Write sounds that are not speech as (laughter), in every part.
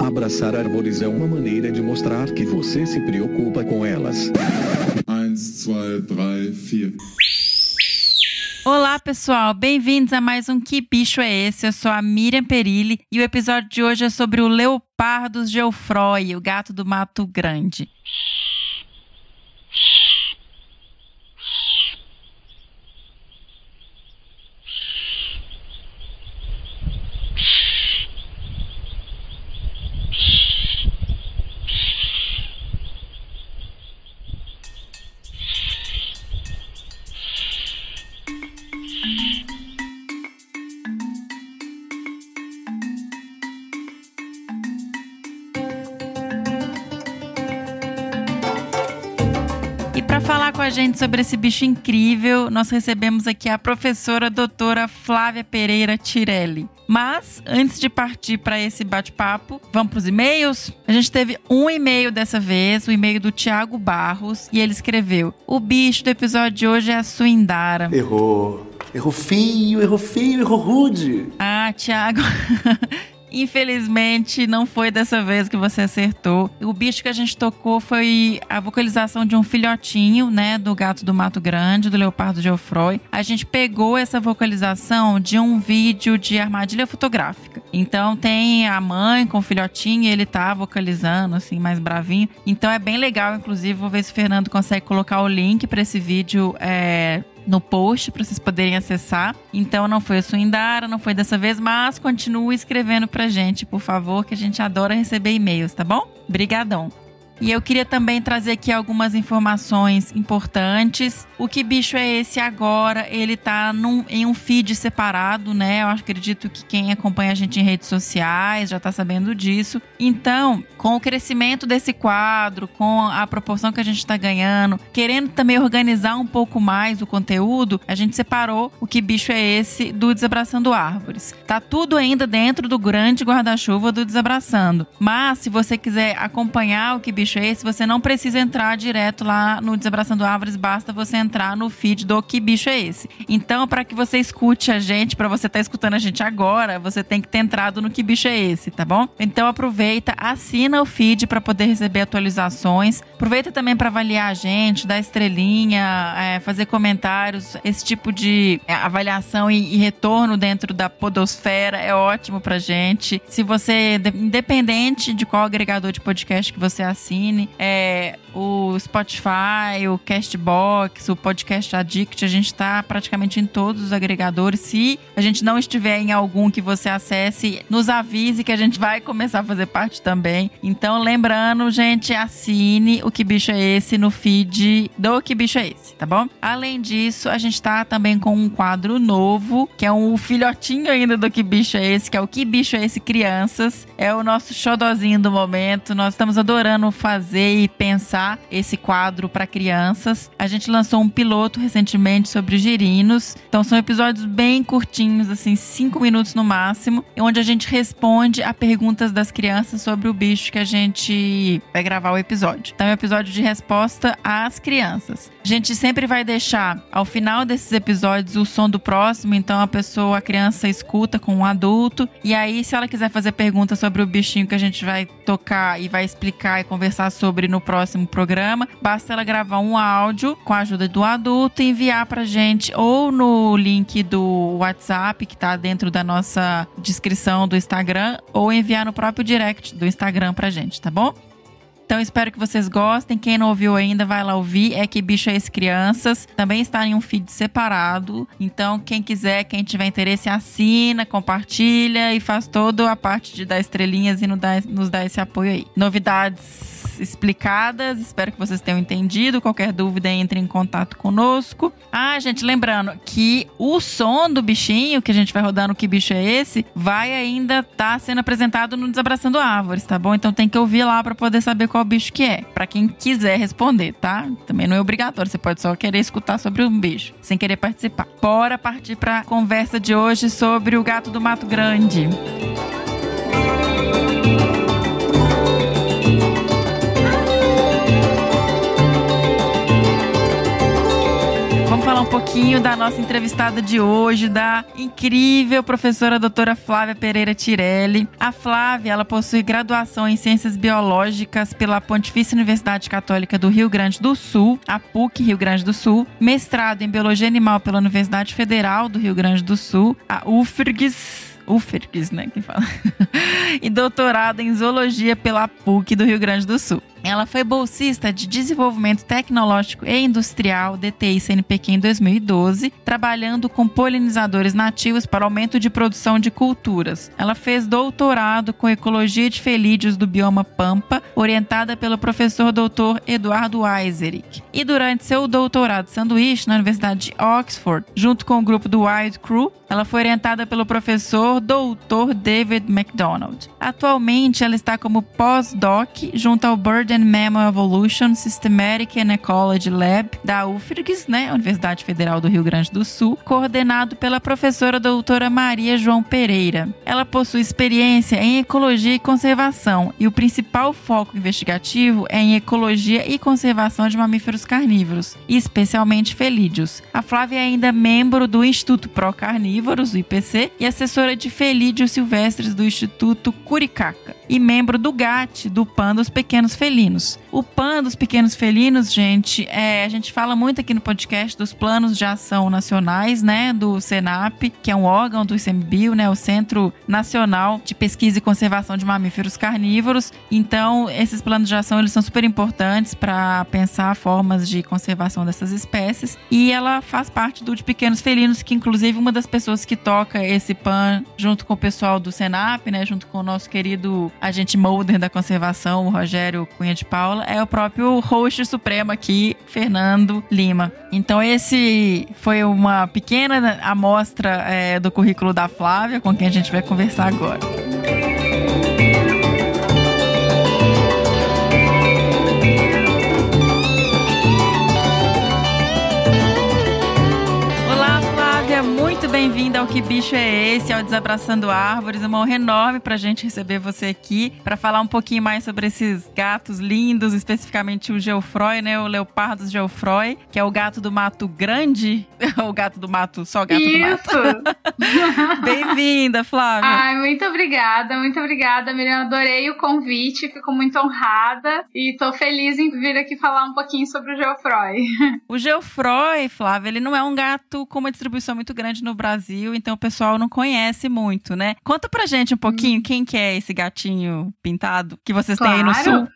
Abraçar árvores é uma maneira de mostrar que você se preocupa com elas. 1, 2, 3, 4. Olá, pessoal. Bem-vindos a mais um Que Bicho é Esse? Eu sou a Miriam Perilli e o episódio de hoje é sobre o Leopardos Geoffroy, o gato do Mato Grande. Sobre esse bicho incrível, nós recebemos aqui a professora doutora Flávia Pereira Tirelli. Mas, antes de partir para esse bate-papo, vamos para os e-mails? A gente teve um e-mail dessa vez, o e-mail do Tiago Barros, e ele escreveu: O bicho do episódio de hoje é a Suindara. Errou. Errou feio, errou feio, errou rude. Ah, Tiago. (laughs) Infelizmente, não foi dessa vez que você acertou. O bicho que a gente tocou foi a vocalização de um filhotinho, né, do gato do Mato Grande, do leopardo Geoffroy. A gente pegou essa vocalização de um vídeo de armadilha fotográfica. Então tem a mãe com o filhotinho e ele tá vocalizando assim mais bravinho. Então é bem legal, inclusive vou ver se o Fernando consegue colocar o link para esse vídeo é, no post para vocês poderem acessar. Então não foi a Suindara, não foi dessa vez, mas continue escrevendo pra gente, por favor, que a gente adora receber e-mails, tá bom? Brigadão. E eu queria também trazer aqui algumas informações importantes. O que bicho é esse agora? Ele tá num, em um feed separado, né? Eu acredito que quem acompanha a gente em redes sociais já tá sabendo disso. Então, com o crescimento desse quadro, com a proporção que a gente tá ganhando, querendo também organizar um pouco mais o conteúdo, a gente separou o que bicho é esse do Desabraçando Árvores. Tá tudo ainda dentro do grande guarda-chuva do Desabraçando. Mas se você quiser acompanhar o que bicho é esse, você não precisa entrar direto lá no Desabraçando Árvores, basta você entrar no feed do Que Bicho é Esse. Então, para que você escute a gente, para você estar tá escutando a gente agora, você tem que ter entrado no Que Bicho é Esse, tá bom? Então, aproveita, assina o feed para poder receber atualizações. Aproveita também para avaliar a gente, dar estrelinha, é, fazer comentários. Esse tipo de é, avaliação e, e retorno dentro da podosfera é ótimo pra gente. Se você, independente de qual agregador de podcast que você assina, é, o Spotify, o Castbox, o Podcast Addict, a gente está praticamente em todos os agregadores. Se a gente não estiver em algum que você acesse, nos avise que a gente vai começar a fazer parte também. Então, lembrando, gente, assine o Que Bicho é Esse no feed do Que Bicho é Esse, tá bom? Além disso, a gente está também com um quadro novo, que é um filhotinho ainda do Que Bicho é Esse, que é o Que Bicho é Esse Crianças. É o nosso xodozinho do momento. Nós estamos adorando fazer e pensar esse quadro para crianças. A gente lançou um piloto recentemente sobre girinos. Então são episódios bem curtinhos, assim, cinco minutos no máximo, onde a gente responde a perguntas das crianças sobre o bicho que a gente vai gravar o episódio. Então é um episódio de resposta às crianças. A gente sempre vai deixar ao final desses episódios o som do próximo, então a pessoa, a criança escuta com um adulto e aí se ela quiser fazer perguntas sobre o bichinho que a gente vai tocar e vai explicar e conversar sobre no próximo programa, basta ela gravar um áudio com a ajuda do adulto e enviar pra gente ou no link do WhatsApp que tá dentro da nossa descrição do Instagram ou enviar no próprio direct do Instagram pra gente, tá bom? Então espero que vocês gostem. Quem não ouviu ainda, vai lá ouvir. É que bicho é esse crianças. Também está em um feed separado. Então quem quiser, quem tiver interesse, assina, compartilha e faz toda a parte de dar estrelinhas e dar, nos dar esse apoio aí. Novidades explicadas. Espero que vocês tenham entendido. Qualquer dúvida, entre em contato conosco. Ah, gente, lembrando que o som do bichinho que a gente vai rodar no Que Bicho é Esse vai ainda estar tá sendo apresentado no Desabraçando Árvores, tá bom? Então tem que ouvir lá para poder saber qual bicho que é. Para quem quiser responder, tá? Também não é obrigatório. Você pode só querer escutar sobre um bicho, sem querer participar. Bora partir para conversa de hoje sobre o gato do Mato Grande. Pouquinho da nossa entrevistada de hoje, da incrível professora doutora Flávia Pereira Tirelli. A Flávia, ela possui graduação em Ciências Biológicas pela Pontifícia Universidade Católica do Rio Grande do Sul, a PUC Rio Grande do Sul, mestrado em Biologia Animal pela Universidade Federal do Rio Grande do Sul, a UFRGS UFRGS, né, que fala, (laughs) e doutorado em Zoologia pela PUC do Rio Grande do Sul. Ela foi bolsista de Desenvolvimento Tecnológico e Industrial DTI CNPq em 2012, trabalhando com polinizadores nativos para aumento de produção de culturas. Ela fez doutorado com Ecologia de Felídeos do bioma Pampa, orientada pelo professor Dr. Eduardo Weiserick. E durante seu doutorado sanduíche na Universidade de Oxford, junto com o grupo do Wild Crew, ela foi orientada pelo professor Dr. David MacDonald. Atualmente, ela está como pós-doc junto ao Bird and Mammal Evolution Systematic and Ecology Lab da UFRGS, né, Universidade Federal do Rio Grande do Sul, coordenado pela professora doutora Maria João Pereira. Ela possui experiência em ecologia e conservação e o principal foco investigativo é em ecologia e conservação de mamíferos carnívoros, especialmente felídeos. A Flávia é ainda membro do Instituto Pro Carnívoros, do IPC, e assessora de felídeos silvestres do Instituto Curicaca e membro do GAT, do PAN dos Pequenos Felinos. O PAN dos Pequenos Felinos, gente, é, a gente fala muito aqui no podcast dos planos de ação nacionais, né, do SENAP, que é um órgão do ICMBio, né, o Centro Nacional de Pesquisa e Conservação de Mamíferos Carnívoros. Então, esses planos de ação, eles são super importantes para pensar formas de conservação dessas espécies. E ela faz parte do de Pequenos Felinos, que inclusive uma das pessoas que toca esse PAN junto com o pessoal do SENAP, né, junto com o nosso querido agente molder da conservação, o Rogério Cunha de Paula, é o próprio host supremo aqui, Fernando Lima. Então esse foi uma pequena amostra é, do currículo da Flávia, com quem a gente vai conversar agora. Bem-vinda ao Que Bicho é Esse, ao Desabraçando Árvores. Uma honra enorme pra gente receber você aqui para falar um pouquinho mais sobre esses gatos lindos, especificamente o Geoffroy, né? O Leopardo Geoffroy, que é o gato do mato grande, (laughs) o gato do mato, só gato Isso. do mato. (laughs) Bem-vinda, Flávia. Ai, muito obrigada, muito obrigada, Miriam. Adorei o convite, fico muito honrada e tô feliz em vir aqui falar um pouquinho sobre o Geoffroy. (laughs) O Geoffroy, Flávia, ele não é um gato com uma distribuição muito grande no Brasil Brasil, então o pessoal não conhece muito, né? Conta pra gente um pouquinho hum. quem que é esse gatinho pintado que vocês claro. têm aí no sul.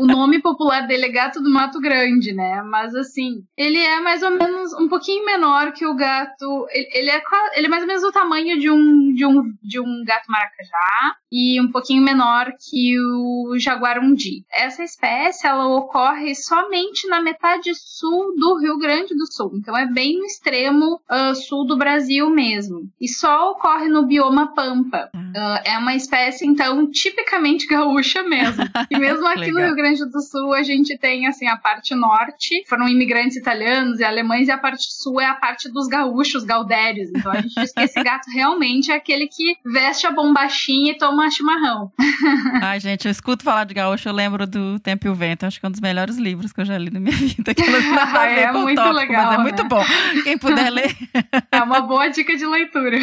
o nome popular dele é gato do Mato Grande, né? Mas assim, ele é mais ou menos um pouquinho menor que o gato. Ele, é, ele é mais ou menos o tamanho de um, de um, de um gato maracajá e um pouquinho menor que o jaguarundi. Essa espécie ela ocorre somente na metade sul do Rio Grande do Sul, então é bem no extremo uh, sul do Brasil mesmo. E só ocorre no bioma Pampa. Uh, é uma espécie então tipicamente (laughs) gaúcha mesmo. E (laughs) mesmo aqui no Rio Grande do Sul a gente tem assim a parte norte foram imigrantes italianos e alemães e a parte sul é a parte dos gaúchos, gaudérios. Então a gente diz que esse gato realmente é aquele que veste a bombachinha e toma tomar chimarrão. (laughs) Ai, gente, eu escuto falar de gaúcho, eu lembro do Tempo e o Vento. Acho que é um dos melhores livros que eu já li na minha (laughs) vida. Que nada a (laughs) ver é com muito tópico, legal. Mas é né? muito bom. Quem puder ler. É uma boa dica de leitura.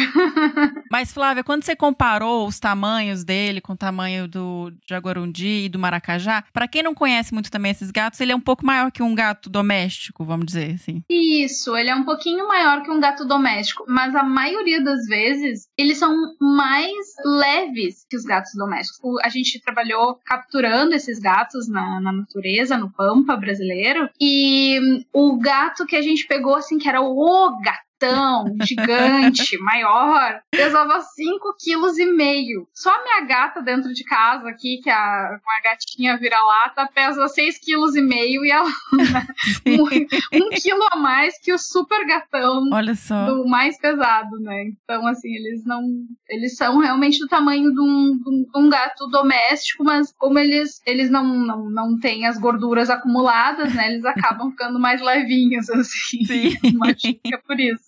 Mas, Flávia, quando você comparou os tamanhos dele com o tamanho do jaguarundi e do maracajá, para quem não conhece muito também esses gatos, ele é um pouco maior que um gato doméstico, vamos dizer assim. Isso, ele é um pouquinho maior que um gato doméstico, mas a maioria das vezes eles são mais leves que os gatos domésticos. A gente trabalhou capturando esses gatos na, na natureza, no pampa brasileiro, e o gato que a gente pegou, assim, que era o gato tão gigante, (laughs) maior, pesava 5 quilos e meio. Só a minha gata dentro de casa aqui, que é a, uma gatinha vira-lata, pesa 6 quilos e meio e ela (laughs) (laughs) um, um, quilo a mais que o super gatão Olha só. do mais pesado, né? Então, assim, eles não. Eles são realmente do tamanho de um, de um gato doméstico, mas como eles, eles não, não, não têm as gorduras acumuladas, né? Eles acabam ficando mais levinhos, assim. Sim. Uma dica por isso.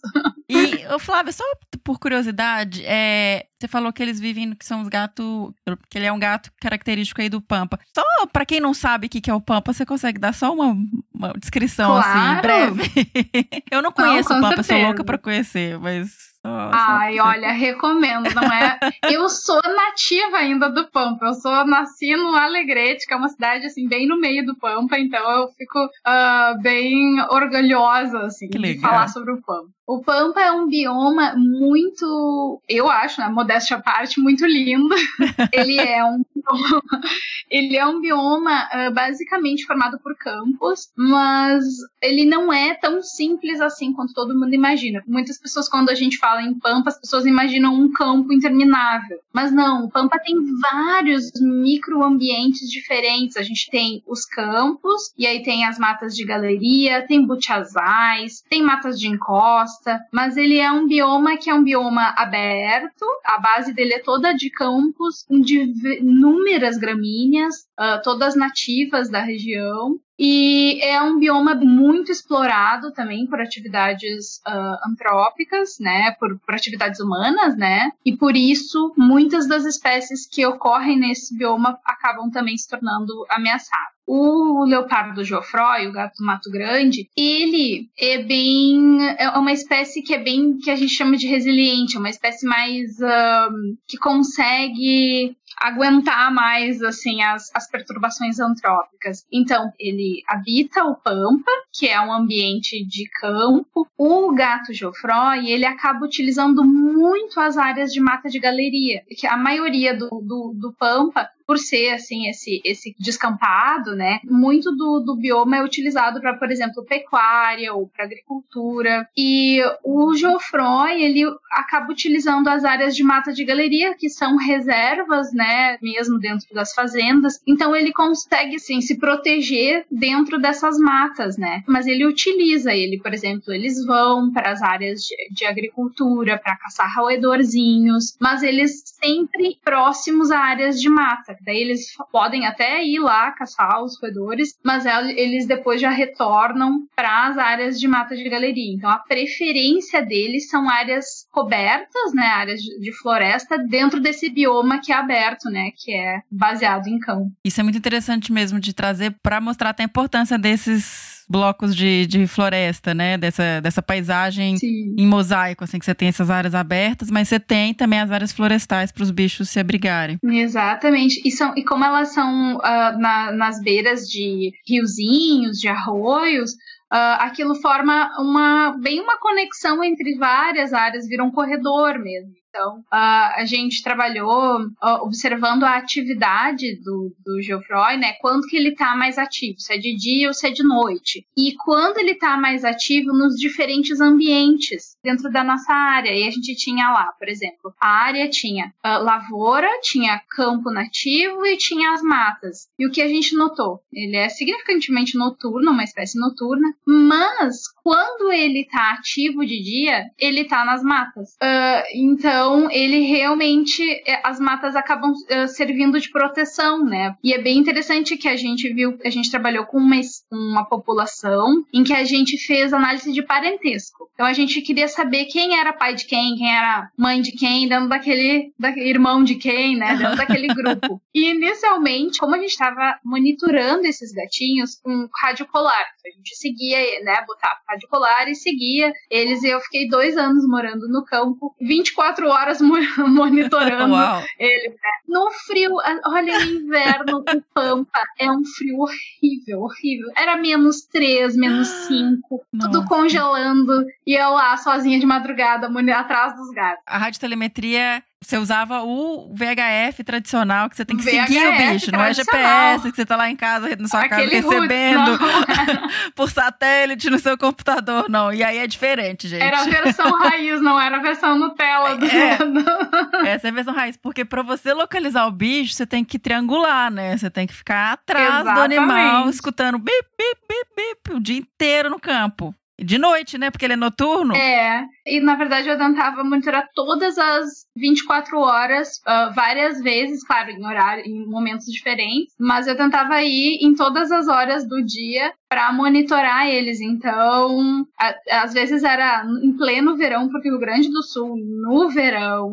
E, ô, Flávia, só por curiosidade, é, você falou que eles vivem, que são os gatos, que ele é um gato característico aí do Pampa. Só pra quem não sabe o que, que é o Pampa, você consegue dar só uma, uma descrição Claro. assim, breve? (laughs) eu não conheço com o Pampa, sou certeza. louca pra conhecer, mas. Só Ai, olha, recomendo, não é? (laughs) Eu sou nativa ainda do Pampa. Eu sou nasci no Alegrete, que é uma cidade assim bem no meio do Pampa, então eu fico ah, bem orgulhosa assim de falar sobre o Pampa. O Pampa é um bioma muito, eu acho, né, modéstia à parte, muito lindo. (laughs) Ele é um (laughs) ele é um bioma ah, basicamente formado por campos, mas ele não é tão simples assim quanto todo mundo imagina. Muitas pessoas, quando a gente fala em Pampa, as pessoas imaginam um campo interminável. Mas não, Pampa tem vários microambientes diferentes. A gente tem os campos, e aí tem as matas de galeria, tem butiazais, tem matas de encosta, mas ele é um bioma que é um bioma aberto, a base dele é toda de campos, div- inúmeras gramíneas, ah, todas nativas da região. E é um bioma muito explorado também por atividades ah, antrópicas, né, por, por atividades humanas, né, e por isso muitas das espécies que ocorrem nesse bioma acabam também se tornando ameaçadas. O leopardo Geoffroy, o gato do Mato Grande, ele é bem. É uma espécie que é bem. que a gente chama de resiliente, é uma espécie mais. ah, que consegue aguentar mais assim as, as perturbações antrópicas. Então, ele habita o pampa, que é um ambiente de campo. O gato Geoffroy, ele acaba utilizando muito as áreas de mata de galeria, que a maioria do, do, do pampa por ser assim esse esse descampado, né? Muito do, do bioma é utilizado para, por exemplo, pecuária ou para agricultura. E o Geoffroy, ele acaba utilizando as áreas de mata de galeria, que são reservas, né, mesmo dentro das fazendas. Então ele consegue assim se proteger dentro dessas matas, né? Mas ele utiliza ele, por exemplo, eles vão para as áreas de, de agricultura para caçar roedorzinhos, mas eles sempre próximos a áreas de mata. Daí eles podem até ir lá caçar os roedores, mas el- eles depois já retornam para as áreas de mata de galeria. Então a preferência deles são áreas cobertas, né, áreas de, floresta dentro desse bioma que é aberto, né, que é baseado em campo. Isso é muito interessante mesmo de trazer para mostrar a importância desses blocos de, de floresta, né? Dessa, dessa paisagem Sim. em mosaico, assim, que você tem essas áreas abertas, mas você tem também as áreas florestais para os bichos se abrigarem. Exatamente. E, são, e como elas são ah, na- nas beiras de riozinhos, de arroios, ah, aquilo forma uma bem uma conexão entre várias áreas, vira um corredor mesmo. Então, a gente trabalhou observando a atividade do, do Geoffroy, né? Quando que ele tá mais ativo, se é de dia ou se é de noite. E quando ele tá mais ativo nos diferentes ambientes dentro da nossa área. E a gente tinha lá, por exemplo, a área tinha ah, lavoura, tinha campo nativo e tinha as matas. E o que a gente notou? Ele é significantemente noturno, uma espécie noturna, mas quando ele tá ativo de dia, ele tá nas matas. Ah, então, ele realmente, eh, as matas acabam ah, servindo de proteção, né? E é bem interessante que a gente viu, a gente trabalhou com uma, uma população em que a gente fez análise de parentesco. Então, a gente queria saber quem era pai de quem, quem era mãe de quem, dentro daquele, daquele irmão de quem, né? Dentro (laughs) daquele grupo. E inicialmente, como a gente estava monitorando esses gatinhos com rádio polar, a gente seguia, né? Botava rádio polar e seguia eles. E eu fiquei dois anos morando no campo, 24 horas mo- (laughs) monitorando Uau! ele. né? No frio, olha, no inverno, o Pampa é um frio horrível, horrível. Era menos 3, menos (gasps) 5, tudo Nossa. congelando. E eu lá, sozinha de madrugada, atrás dos gatos. A radiotelemetria, você usava o VHF tradicional, que você tem que VHF seguir o bicho, não é. GPS, que você tá lá em casa, na sua Aquele casa, recebendo (laughs) por satélite no seu computador, não. E aí é diferente, gente. Era a versão raiz, não era a versão Nutella. Do... É. (laughs) Essa é a versão raiz, porque pra você localizar o bicho, você tem que triangular, né? Você tem que ficar atrás do Exatamente. animal, escutando bip, bip, bip, bip, o dia inteiro no campo. De noite, né? Porque ele é noturno. É, e na verdade eu tentava monitorar todas as 24 horas, uh, várias vezes, claro, em horário, em momentos diferentes, mas eu tentava ir em todas as horas do dia para monitorar eles. Então, a, às vezes era em pleno verão, porque o Rio Grande do Sul, no verão,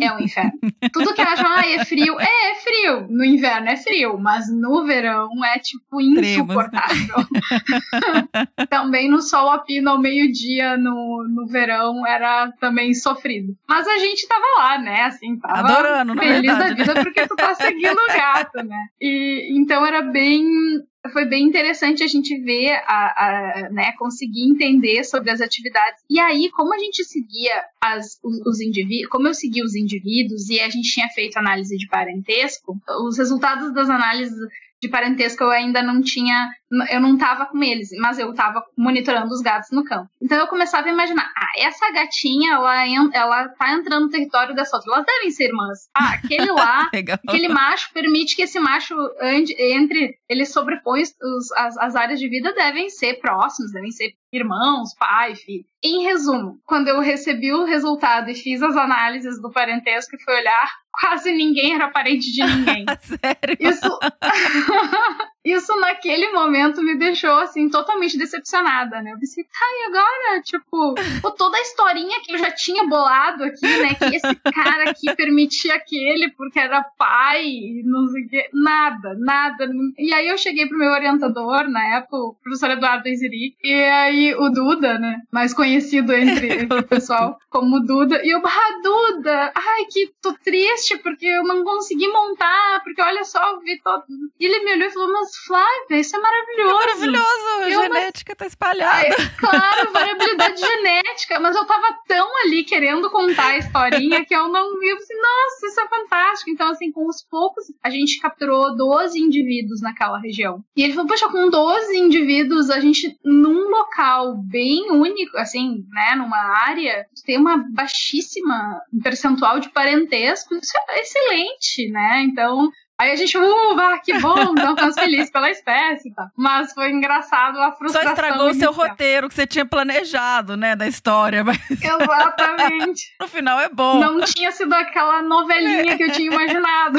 é um inferno. (laughs) Tudo que acham, ah, é frio. É, é frio. No inverno é frio, mas no verão é, tipo, insuportável. (laughs) também no sol pino ao meio-dia no, no verão era também sofrido. Mas a gente tava lá, né? Assim, tava Adorando, feliz da vida porque tu tá seguindo o gato, né? E então era bem foi bem interessante a gente ver, a, a, né, conseguir entender sobre as atividades. E aí, como a gente seguia as, os, os indivíduos, como eu seguia os indivíduos e a gente tinha feito análise de parentesco, os resultados das análises de parentesco eu ainda não tinha, eu não tava com eles, mas eu tava monitorando os gatos no campo. Então eu começava a imaginar, ah, essa gatinha, ela, ela tá entrando no território dessa outra, elas devem ser irmãs. Ah, aquele lá, (laughs) aquele macho permite que esse macho ande, entre, ele sobrepõe os, as, as áreas de vida, devem ser próximos, devem ser irmãos, pai, filho. Em resumo, quando eu recebi o resultado e fiz as análises do parentesco e fui olhar, quase ninguém era parente de ninguém. (laughs) Sério? Isso, (laughs) isso naquele momento me deixou assim totalmente decepcionada, né? Eu pensei, tá, e agora? Tipo, toda a historinha que eu já tinha bolado aqui, né? Que esse cara aqui permitia aquele porque era pai, não sei o quê. Nada, nada. E aí eu cheguei pro meu orientador na época, o professor Eduardo Iziri, e aí o Duda, né? Mais conhecido entre, entre o pessoal como Duda. E eu, ah, Duda, ai, que tô triste porque eu não consegui montar, porque olha só, eu vi todo. E ele me olhou e falou, mas Flávia, isso é maravilhoso. É maravilhoso, a Eu genética tá espalhada. Ai, claro, variabilidade (laughs) genética, mas eu tava tão ali querendo contar a historinha que eu não vi. Falei, nossa, isso é fantástico. Então, assim, com os poucos, a gente capturou 12 indivíduos naquela região. E ele falou, poxa, com 12 indivíduos, a gente, num local bem único, assim, né, numa área, tem uma baixíssima percentual de parentesco. Isso é excelente, né? Então, Aí a gente, uh, ah, que bom, (laughs) então ficamos felizes pela espécie, tá? Mas foi engraçado a Só frustração. estragou o seu roteiro que você tinha planejado, né, da história, (laughs) mas Exatamente. (laughs) no final é bom. Não tinha sido aquela novelinha que eu tinha imaginado.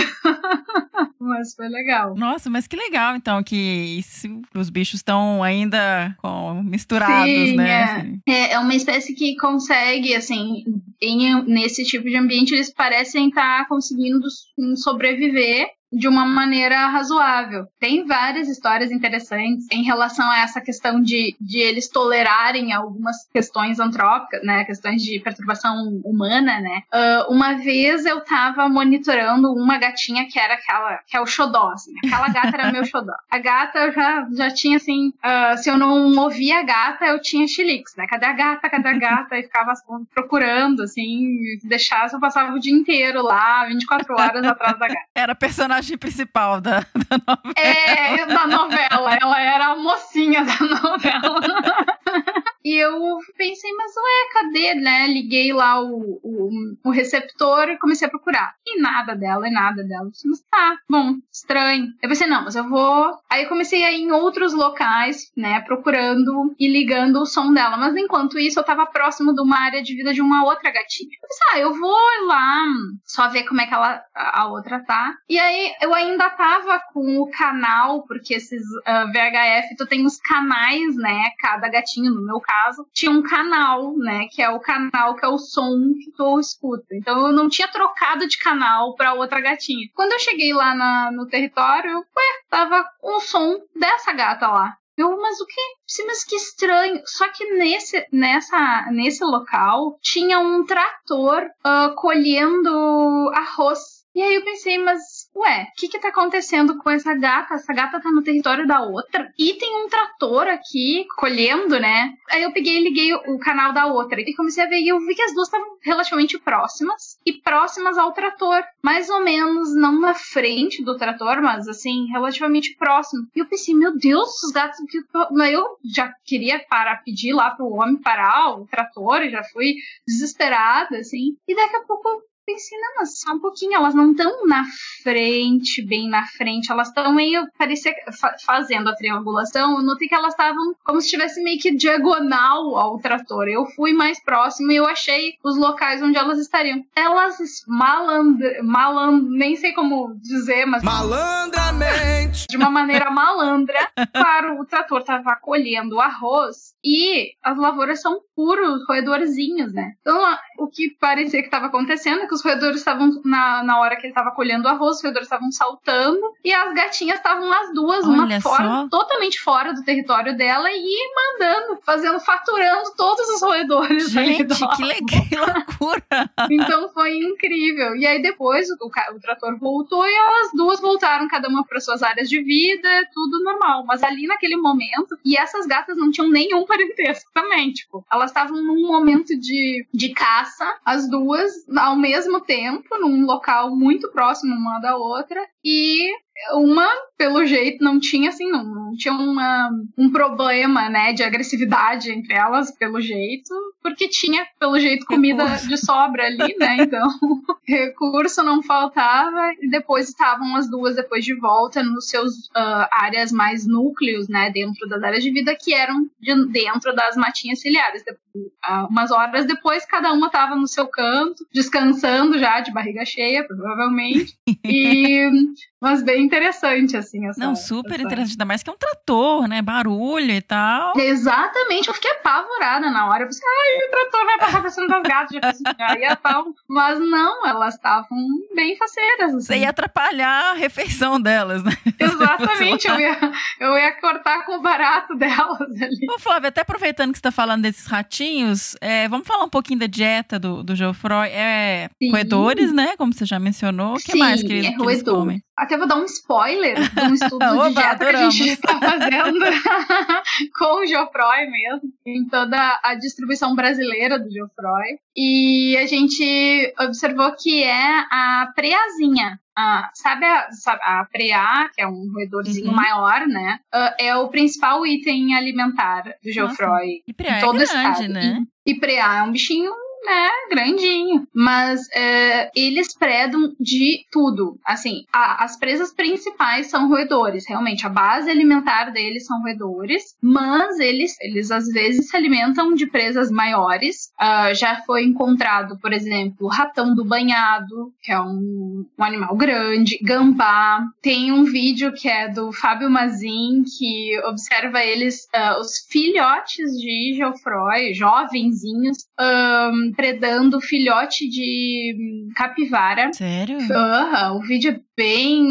Mas foi legal. Nossa, mas que legal, então, que isso- os bichos estão ainda com- misturados, Sim, né? é. assim. É, é uma espécie que consegue, assim, em- nesse tipo de ambiente, eles parecem estar conseguindo s- sobreviver de uma maneira razoável. Tem várias histórias interessantes em relação a essa questão de, de eles tolerarem algumas questões antrópicas, né, questões de perturbação humana, né. Ah, uma vez eu tava monitorando uma gatinha que era aquela, que é o xodó, assim, aquela gata era meu xodó. A gata já, já tinha, assim, ah, se eu não ouvia a gata, eu tinha chiliques, né, cadê a gata, cadê a gata, e ficava assim, procurando, assim, se deixasse eu passava o dia inteiro lá, 24 horas atrás da gata. Era a personagem principal da, da novela. É, da novela. Ela era a mocinha da novela. (laughs) E eu pensei, mas ué, cadê, né? Liguei lá o, o, o receptor e comecei a procurar. E nada dela, e nada dela. Eu pensei, mas tá, bom, estranho. Eu pensei, não, mas eu vou. Aí eu comecei a ir em outros locais, né? Procurando e ligando o som dela. Mas enquanto isso, eu tava próximo de uma área de vida de uma outra gatinha. Eu pensei, ah, eu vou lá só ver como é que ela, a outra tá. E aí eu ainda tava com o canal, porque esses ah, VHF, tu tem os canais, né? Cada gatinho, no meu caso, tinha um canal, né? Que é o canal que é o som que tu escuta. Então eu não tinha trocado de canal pra outra gatinha. Quando eu cheguei lá na- no território, ué, tava o som dessa gata lá. Eu, mas o que? Sim, mas que estranho. Só que nesse, nessa, nesse local tinha um trator ah, colhendo arroz. E aí eu pensei, mas, ué, o que que tá acontecendo com essa gata? Essa gata tá no território da outra. E tem um trator aqui colhendo, né? Aí eu peguei e liguei o, canal da outra. E comecei a ver e eu vi que as duas estavam relativamente próximas. E próximas ao trator. Mais ou menos, não na frente do trator, mas assim, relativamente próximo. E eu pensei, meu Deus, os gatos. Mas eu já queria parar, pedir lá pro homem parar o trator. E já fui desesperada, assim. E daqui a pouco pensei, não, mas só um pouquinho, elas não estão na frente, bem na frente, elas estão meio, parecia, fa fazendo a triangulação, eu notei que elas estavam como se estivesse meio que diagonal ao trator. Eu fui mais próximo e eu achei os locais onde elas estariam. Elas malandra, malandra, nem sei como dizer, mas... Malandramente! De uma maneira malandra. Claro, o trator estava colhendo arroz e as lavouras são puros roedorzinhos, né? Então, o que parecia que estava acontecendo é que os roedores estavam, na, na hora que ele estava colhendo arroz, os roedores estavam saltando e as gatinhas estavam as duas, Olha uma fora, só. totalmente fora do território dela e mandando, fazendo, faturando todos os roedores Gente, que, le- que loucura! (laughs) então foi incrível. E aí depois o, o trator voltou e elas duas voltaram, cada uma para suas áreas de vida, tudo normal. Mas ali naquele momento, e essas gatas não tinham nenhum parentesco também, tipo, elas estavam num momento de, de caça, as duas, ao mesmo tempo, num local muito próximo uma da outra, e uma, pelo jeito, não tinha assim, não, não tinha uma, um problema, né, de agressividade entre elas, pelo jeito, porque tinha, pelo jeito, comida Recurso. de sobra ali, né, (laughs) então (laughs) recurso não faltava, e depois estavam as duas depois de volta nos seus ah, áreas mais núcleos, né, dentro das áreas de vida, que eram de- dentro das matinhas ciliares. De- ah, umas horas depois, cada uma estava no seu canto, descansando já, de barriga cheia, provavelmente, (laughs) e... change? Mas bem interessante, assim, essa... Não, super essa- interessante, ainda mais que é um trator, né? Barulho e tal. Exatamente, eu fiquei apavorada na hora. Eu pensei, ai, o trator vai passar por cima das gatas, já, pensei, ia tal. Mas não, elas estavam bem faceiras. Você Assim. ia atrapalhar a refeição delas, né? Exatamente, eu (laughs) ia, eu ia cortar com o barato delas ali. Ô, Flávia, até aproveitando que você está falando desses ratinhos, é, vamos falar um pouquinho da dieta do, do Geoffroy. É Sim. roedores, né? Como você já mencionou. O que Sim, mais que eles, é que eles comem? Até vou dar um spoiler de um (laughs) estudo Oba, de dieta que a gente adoramos. está fazendo (laughs) com o Geoffroy mesmo, em toda a distribuição brasileira do Geoffroy. E a gente observou que é a preazinha. Sabe, a, a preá, que é um roedorzinho Uhum. maior, né? Ah, é o principal item alimentar do Geoffroy E preá é grande, estado. né? E, e preá é um bichinho, né, grandinho. Mas é, eles predam de tudo. Assim, a- as presas principais são roedores. Realmente, a base alimentar deles são roedores. Mas eles, eles às vezes se alimentam de presas maiores. Ah, já foi encontrado, por exemplo, ratão do banhado, que é um, um animal grande, gambá. Tem um vídeo que é do Fábio Mazin, que observa eles, ah, os filhotes de Geoffroy, jovenzinhos, ahn, predando filhote de hum, capivara. Sério? Aham, o vídeo é bem.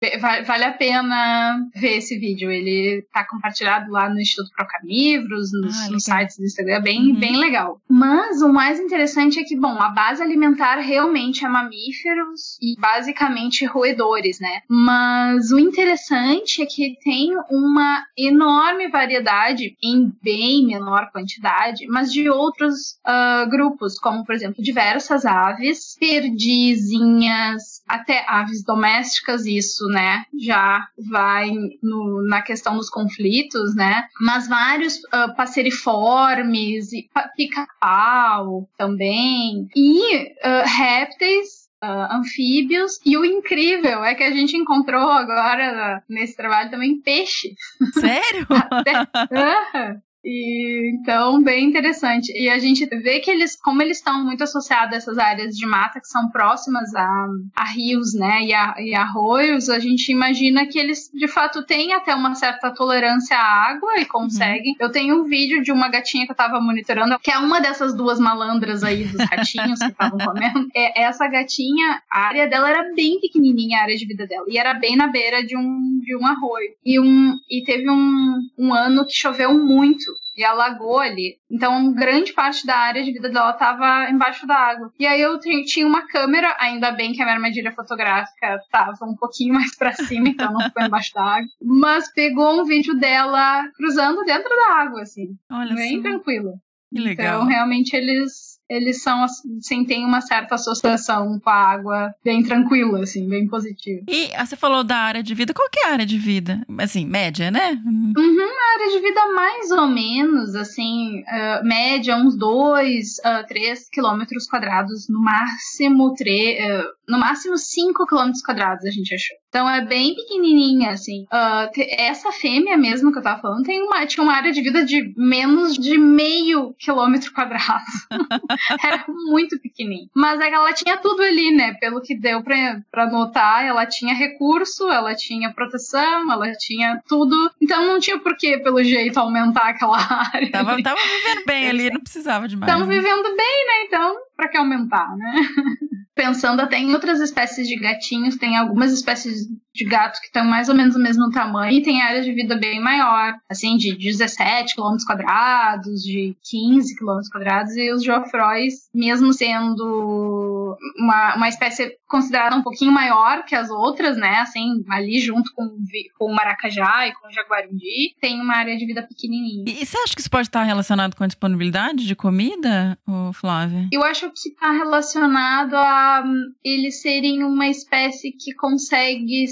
be- va- Vale a pena ver esse vídeo. Ele tá compartilhado lá no Instituto Procamivros, nos, Ah, nos sites do Instagram, é bem, Uhum. bem legal. Mas o mais interessante é que, bom, a base alimentar realmente é mamíferos e basicamente roedores, né? Mas o interessante é que tem uma enorme variedade, em bem menor quantidade, mas de outros ah, grupos, como por exemplo diversas aves, perdizinhas, até aves domésticas, isso, né? Já vai no- na questão dos conflitos, né? Mas vários ah, passeriformes, pa- pica-pau também, e ah, répteis ah, anfíbios. E o incrível é que a gente encontrou agora nesse trabalho também peixe. Sério? (laughs) Aham. E, então, bem interessante. E a gente vê que eles, como eles estão muito associados a essas áreas de mata que são próximas a, a rios, né, e, a, e arroios, a gente imagina que eles, de fato, têm até uma certa tolerância à água e conseguem. Eu tenho um vídeo de uma gatinha que eu tava monitorando, que é uma dessas duas malandras aí dos (laughs) ratinhos que estavam comendo. É, essa gatinha, a área dela era bem pequenininha, a área de vida dela, e era bem na beira de um, de um arroio. E, um, e teve um, um ano que choveu muito e alagou ali. Então, grande parte da área de vida dela estava embaixo da água. E aí eu ti- tinha uma câmera, ainda bem que a minha armadilha fotográfica estava um pouquinho (laughs) mais para cima, então não ficou embaixo da água. Mas pegou um vídeo dela cruzando dentro da água, assim, Olha bem só. tranquilo. Que legal. Então, realmente, eles eles são, assim, tem uma certa associação com a água bem tranquila, assim, bem positiva. E ah, você falou da área de vida, qual que é a área de vida? Assim, média, né? Uhum, a área de vida mais ou menos, assim, uh, média, uns 2, 3 quilômetros quadrados, no máximo 3, uh, no máximo 5 quilômetros quadrados a gente achou. Então é bem pequenininha, assim. Uh, essa fêmea mesmo que eu tava falando tem uma, tinha uma área de vida de menos de meio quilômetro quadrado. (laughs) Era muito pequenininho. Mas é ela tinha tudo ali, né? Pelo que deu pra, pra notar, ela tinha recurso, ela tinha proteção, ela tinha tudo. Então não tinha por que, pelo jeito, aumentar aquela (laughs) área. Tava, tava vivendo bem ali, não precisava de mais. Estavam né? vivendo bem, né? Então, pra que aumentar, né? (laughs) Pensando até em outras espécies de gatinhos, tem algumas espécies de gatos que estão mais ou menos do mesmo tamanho e tem área de vida bem maior, assim, de 17 km quadrados, de 15 km quadrados, e os geofróis, mesmo sendo uma, uma espécie considerada um pouquinho maior que as outras, né, assim, ali junto com, com o maracajá e com o jaguarundi, tem uma área de vida pequenininha. E, e você acha que isso pode estar relacionado com a disponibilidade de comida, Flávia? Eu acho que está relacionado a um, eles serem uma espécie que consegue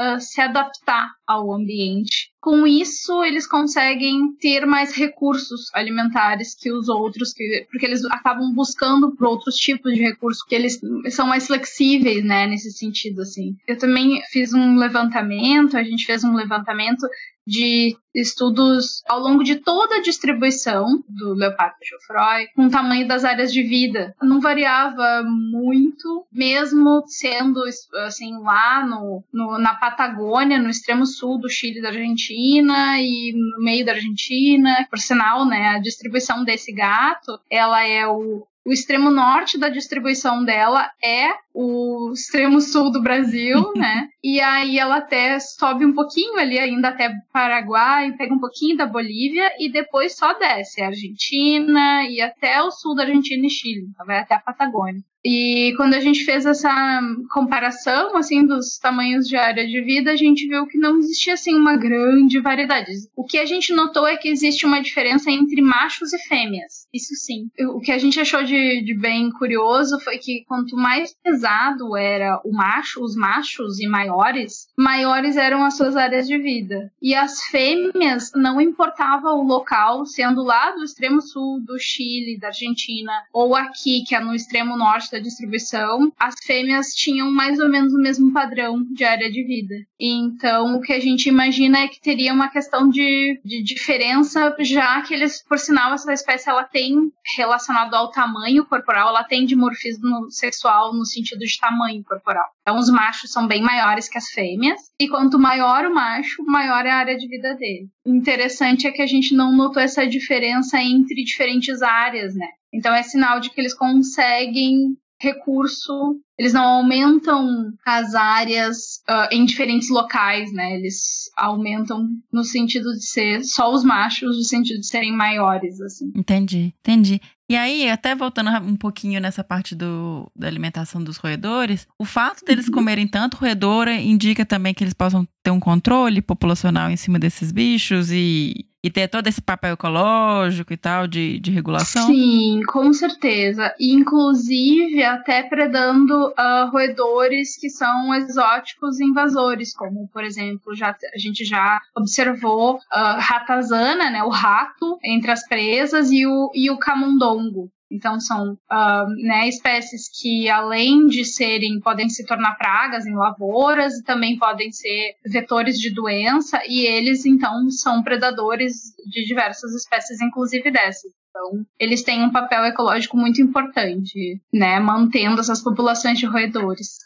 uh, se adaptar ao ambiente. Com isso, eles conseguem ter mais recursos alimentares que os outros, que, porque eles acabam buscando por outros tipos de recursos, que eles são mais flexíveis, né, nesse sentido, assim. Eu também fiz um levantamento, a gente fez um levantamento de estudos ao longo de toda a distribuição do leopardo Geoffroy, com o tamanho das áreas de vida. Não variava muito, mesmo sendo assim lá no, no, na Patagônia, no extremo sul do Chile da Argentina e no meio da Argentina. Por sinal, né, a distribuição desse gato, ela é o o extremo norte da distribuição dela é o extremo sul do Brasil, (laughs) né? E aí ela até sobe um pouquinho ali ainda até Paraguai, pega um pouquinho da Bolívia e depois só desce a Argentina e até o sul da Argentina e Chile, então vai até a Patagônia. E quando a gente fez essa comparação assim dos tamanhos de área de vida, a gente viu que não existia assim uma grande variedade. O que a gente notou é que existe uma diferença entre machos e fêmeas. Isso sim. O que a gente achou de, de bem curioso foi que quanto mais pesado era o macho, os machos e maiores, maiores eram as suas áreas de vida. E as fêmeas não importava o local, sendo lá do extremo sul do Chile, da Argentina, ou aqui, que é no extremo norte da distribuição, as fêmeas tinham mais ou menos o mesmo padrão de área de vida. Então, o que a gente imagina é que teria uma questão de, de diferença, já que eles, por sinal, essa espécie ela tem relacionado ao tamanho corporal, ela tem dimorfismo sexual no sentido de tamanho corporal. Então, os machos são bem maiores que as fêmeas, e quanto maior o macho, maior é a área de vida dele. O interessante é que a gente não notou essa diferença entre diferentes áreas, né? Então é sinal de que eles conseguem recurso, eles não aumentam as áreas uh, em diferentes locais, né? Eles aumentam no sentido de ser só os machos, no sentido de serem maiores, assim. Entendi, entendi. E aí, até voltando um pouquinho nessa parte do, da alimentação dos roedores, o fato deles uhum. comerem tanto roedor indica também que eles possam ter um controle populacional em cima desses bichos e e ter todo esse papel ecológico e tal de, de regulação? Sim, com certeza. inclusive, até predando uh, roedores que são exóticos invasores, como, por exemplo, já, a gente já observou uh, ratazana, né, o rato, entre as presas, e o, e o camundongo. Então são uh, né, espécies que, além de serem, podem se tornar pragas em lavouras e também podem ser vetores de doença, e eles então são predadores de diversas espécies, inclusive dessas. Então, eles têm um papel ecológico muito importante, né, mantendo essas populações de roedores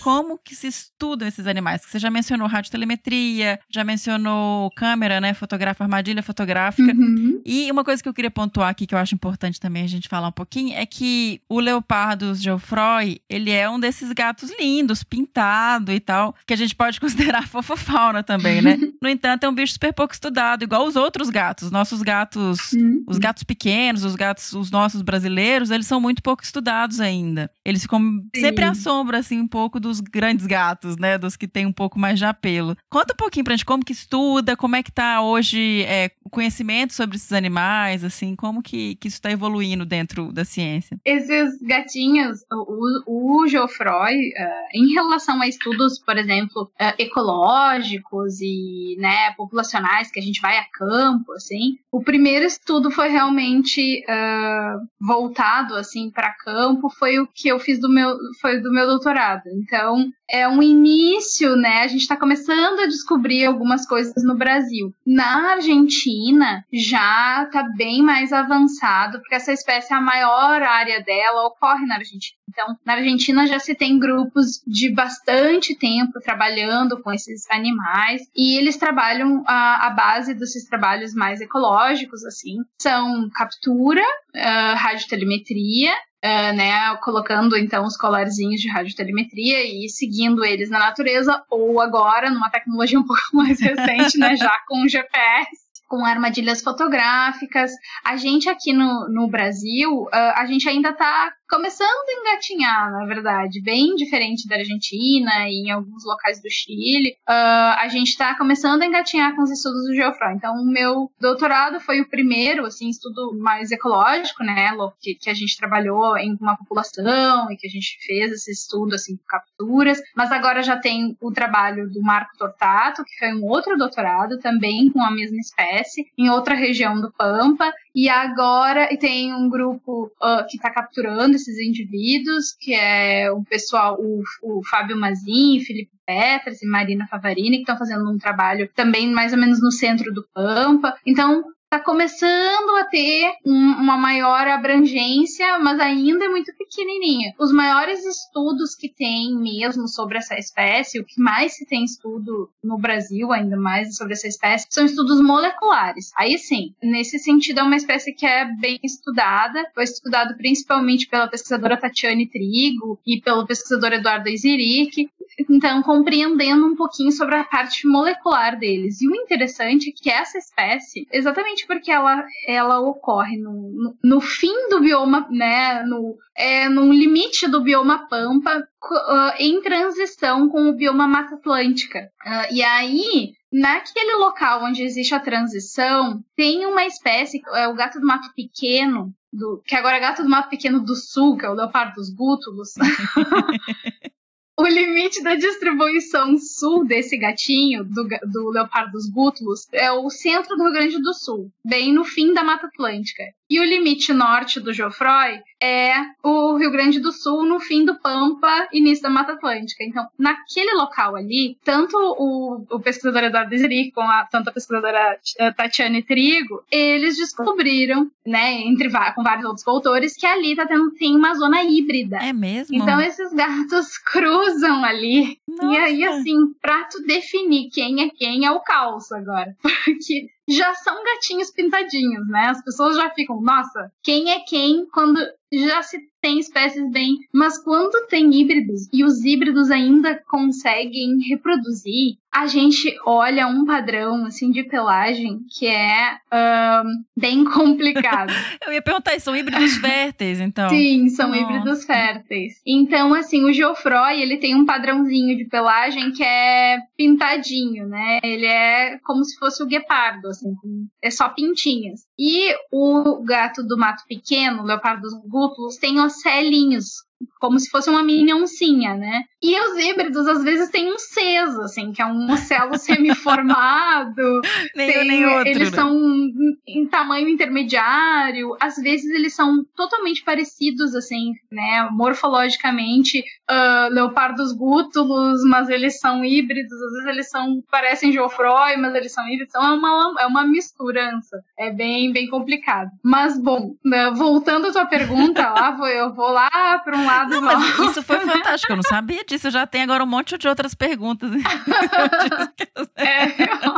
como que se estudam esses animais. Você já mencionou radiotelemetria, já mencionou câmera, né? Fotografa, armadilha fotográfica. Uhum. E uma coisa que eu queria pontuar aqui, que eu acho importante também a gente falar um pouquinho, é que o leopardo Geoffroy, ele é um desses gatos lindos, pintado e tal, que a gente pode (laughs) considerar fofofauna também, né? (laughs) no entanto, é um bicho super pouco estudado, igual os outros gatos. Nossos gatos, uhum. os gatos pequenos, os gatos, os nossos brasileiros, eles são muito pouco estudados ainda. Eles ficam Sim. sempre à sombra, assim, um pouco dos grandes gatos, né? Dos que têm um pouco mais de apelo. Conta um pouquinho pra gente como que estuda, como é que tá hoje é, conhecimento sobre esses animais, assim, como que, que isso está evoluindo dentro da ciência? Esses gatinhos, o, o Geoffroy, uh, em relação a estudos, por exemplo, uh, ecológicos e né, populacionais, que a gente vai a campo, assim, o primeiro estudo foi realmente uh, voltado assim para campo, foi o que eu fiz do meu, foi do meu doutorado. Então, é um início, né? A gente está começando a descobrir algumas coisas no Brasil. Na Argentina já está bem mais avançado, porque essa espécie, a maior área dela ocorre na Argentina. Então, na Argentina já se tem grupos de bastante tempo trabalhando com esses animais e eles trabalham a, a base desses trabalhos mais ecológicos, assim, são captura, uh, radiotelemetria Uh, né, colocando então os colarzinhos de radiotelemetria e seguindo eles na natureza, ou agora, numa tecnologia um pouco (laughs) mais recente, né, já com GPS com armadilhas fotográficas. A gente aqui no, no Brasil, a gente ainda está começando a engatinhar, na verdade, bem diferente da Argentina e em alguns locais do Chile. A gente está começando a engatinhar com os estudos do Geoffroy. Então, o meu doutorado foi o primeiro, assim, estudo mais ecológico, né, que, que a gente trabalhou em uma população e que a gente fez esse estudo, assim, com capturas. Mas agora já tem o trabalho do Marco Tortato, que foi um outro doutorado, também com a mesma espécie em outra região do Pampa. E agora tem um grupo uh, que está capturando esses indivíduos, que é o pessoal, o, o Fábio Mazin, Felipe Petras e Marina Favarini, que estão fazendo um trabalho também mais ou menos no centro do Pampa. Então, está começando a ter um, uma maior abrangência, mas ainda é muito pequenininha. Os maiores estudos que tem mesmo sobre essa espécie, o que mais se tem estudo no Brasil, ainda mais sobre essa espécie, são estudos moleculares. Aí sim, nesse sentido é uma espécie que é bem estudada, foi estudado principalmente pela pesquisadora Tatiane Trigo e pelo pesquisador Eduardo Iziric, então compreendendo um pouquinho sobre a parte molecular deles. E o interessante é que essa espécie, exatamente porque ela, ela ocorre no, no, no fim do bioma, né, no, é, no limite do bioma pampa, uh, em transição com o bioma Mata Atlântica. Uh, e aí, naquele local onde existe a transição, tem uma espécie, é o gato do mato pequeno, do, que agora é gato do mato pequeno do sul, que é o leopardo dos bútulos. (laughs) o limite da distribuição sul desse gatinho, do, do leopardo dos bútulos, é o centro do Rio Grande do Sul, bem no fim da Mata Atlântica. E o limite norte do Geoffroy é o Rio Grande do Sul, no fim do Pampa, início da Mata Atlântica. Então, naquele local ali, tanto o, o pesquisador Eduardo Zeric com a, tanto a pesquisadora eh, Tatiane Trigo, eles descobriram, né, entre com vários outros autores, que ali tá tendo, tem uma zona híbrida. É mesmo? Então, esses gatos (laughs) cruzam ali. Nossa. E aí, assim, pra tu definir quem é quem é o caos agora. (laughs) Porque já são gatinhos pintadinhos, né? As pessoas já ficam, nossa, quem é quem quando já se tem espécies bem, mas quando tem híbridos e os híbridos ainda conseguem reproduzir, a gente olha um padrão assim de pelagem que é um, bem (laughs) complicado. Eu ia perguntar, são híbridos (laughs) férteis, então? Sim, são Nossa. híbridos férteis. Então, assim, o Geoffroy, ele tem um padrãozinho de pelagem que é pintadinho, né? Ele é como se fosse o guepardo, assim, é só pintinhas. E o gato do mato pequeno, o leopardo dos gútulos, tem ocelinhos como se fosse uma mini oncinha, né? E os híbridos, às vezes, têm um ceso, assim, que é um ocelo (laughs) semiformado. nem tem, nem outro. Eles são em tamanho intermediário. Às vezes, eles são totalmente parecidos, assim, né? Morfologicamente, uh, leopardos gútulos, mas eles são híbridos. Às vezes, eles são, parecem Geoffroy, mas eles são híbridos. Então, é uma, é uma misturança. É bem, bem complicado. Mas, bom, né, voltando à tua pergunta, (laughs) lá, eu vou lá para um lado. Não, mas isso foi fantástico. Eu não sabia disso. Eu já tenho agora um monte de outras perguntas. (laughs) é, eu,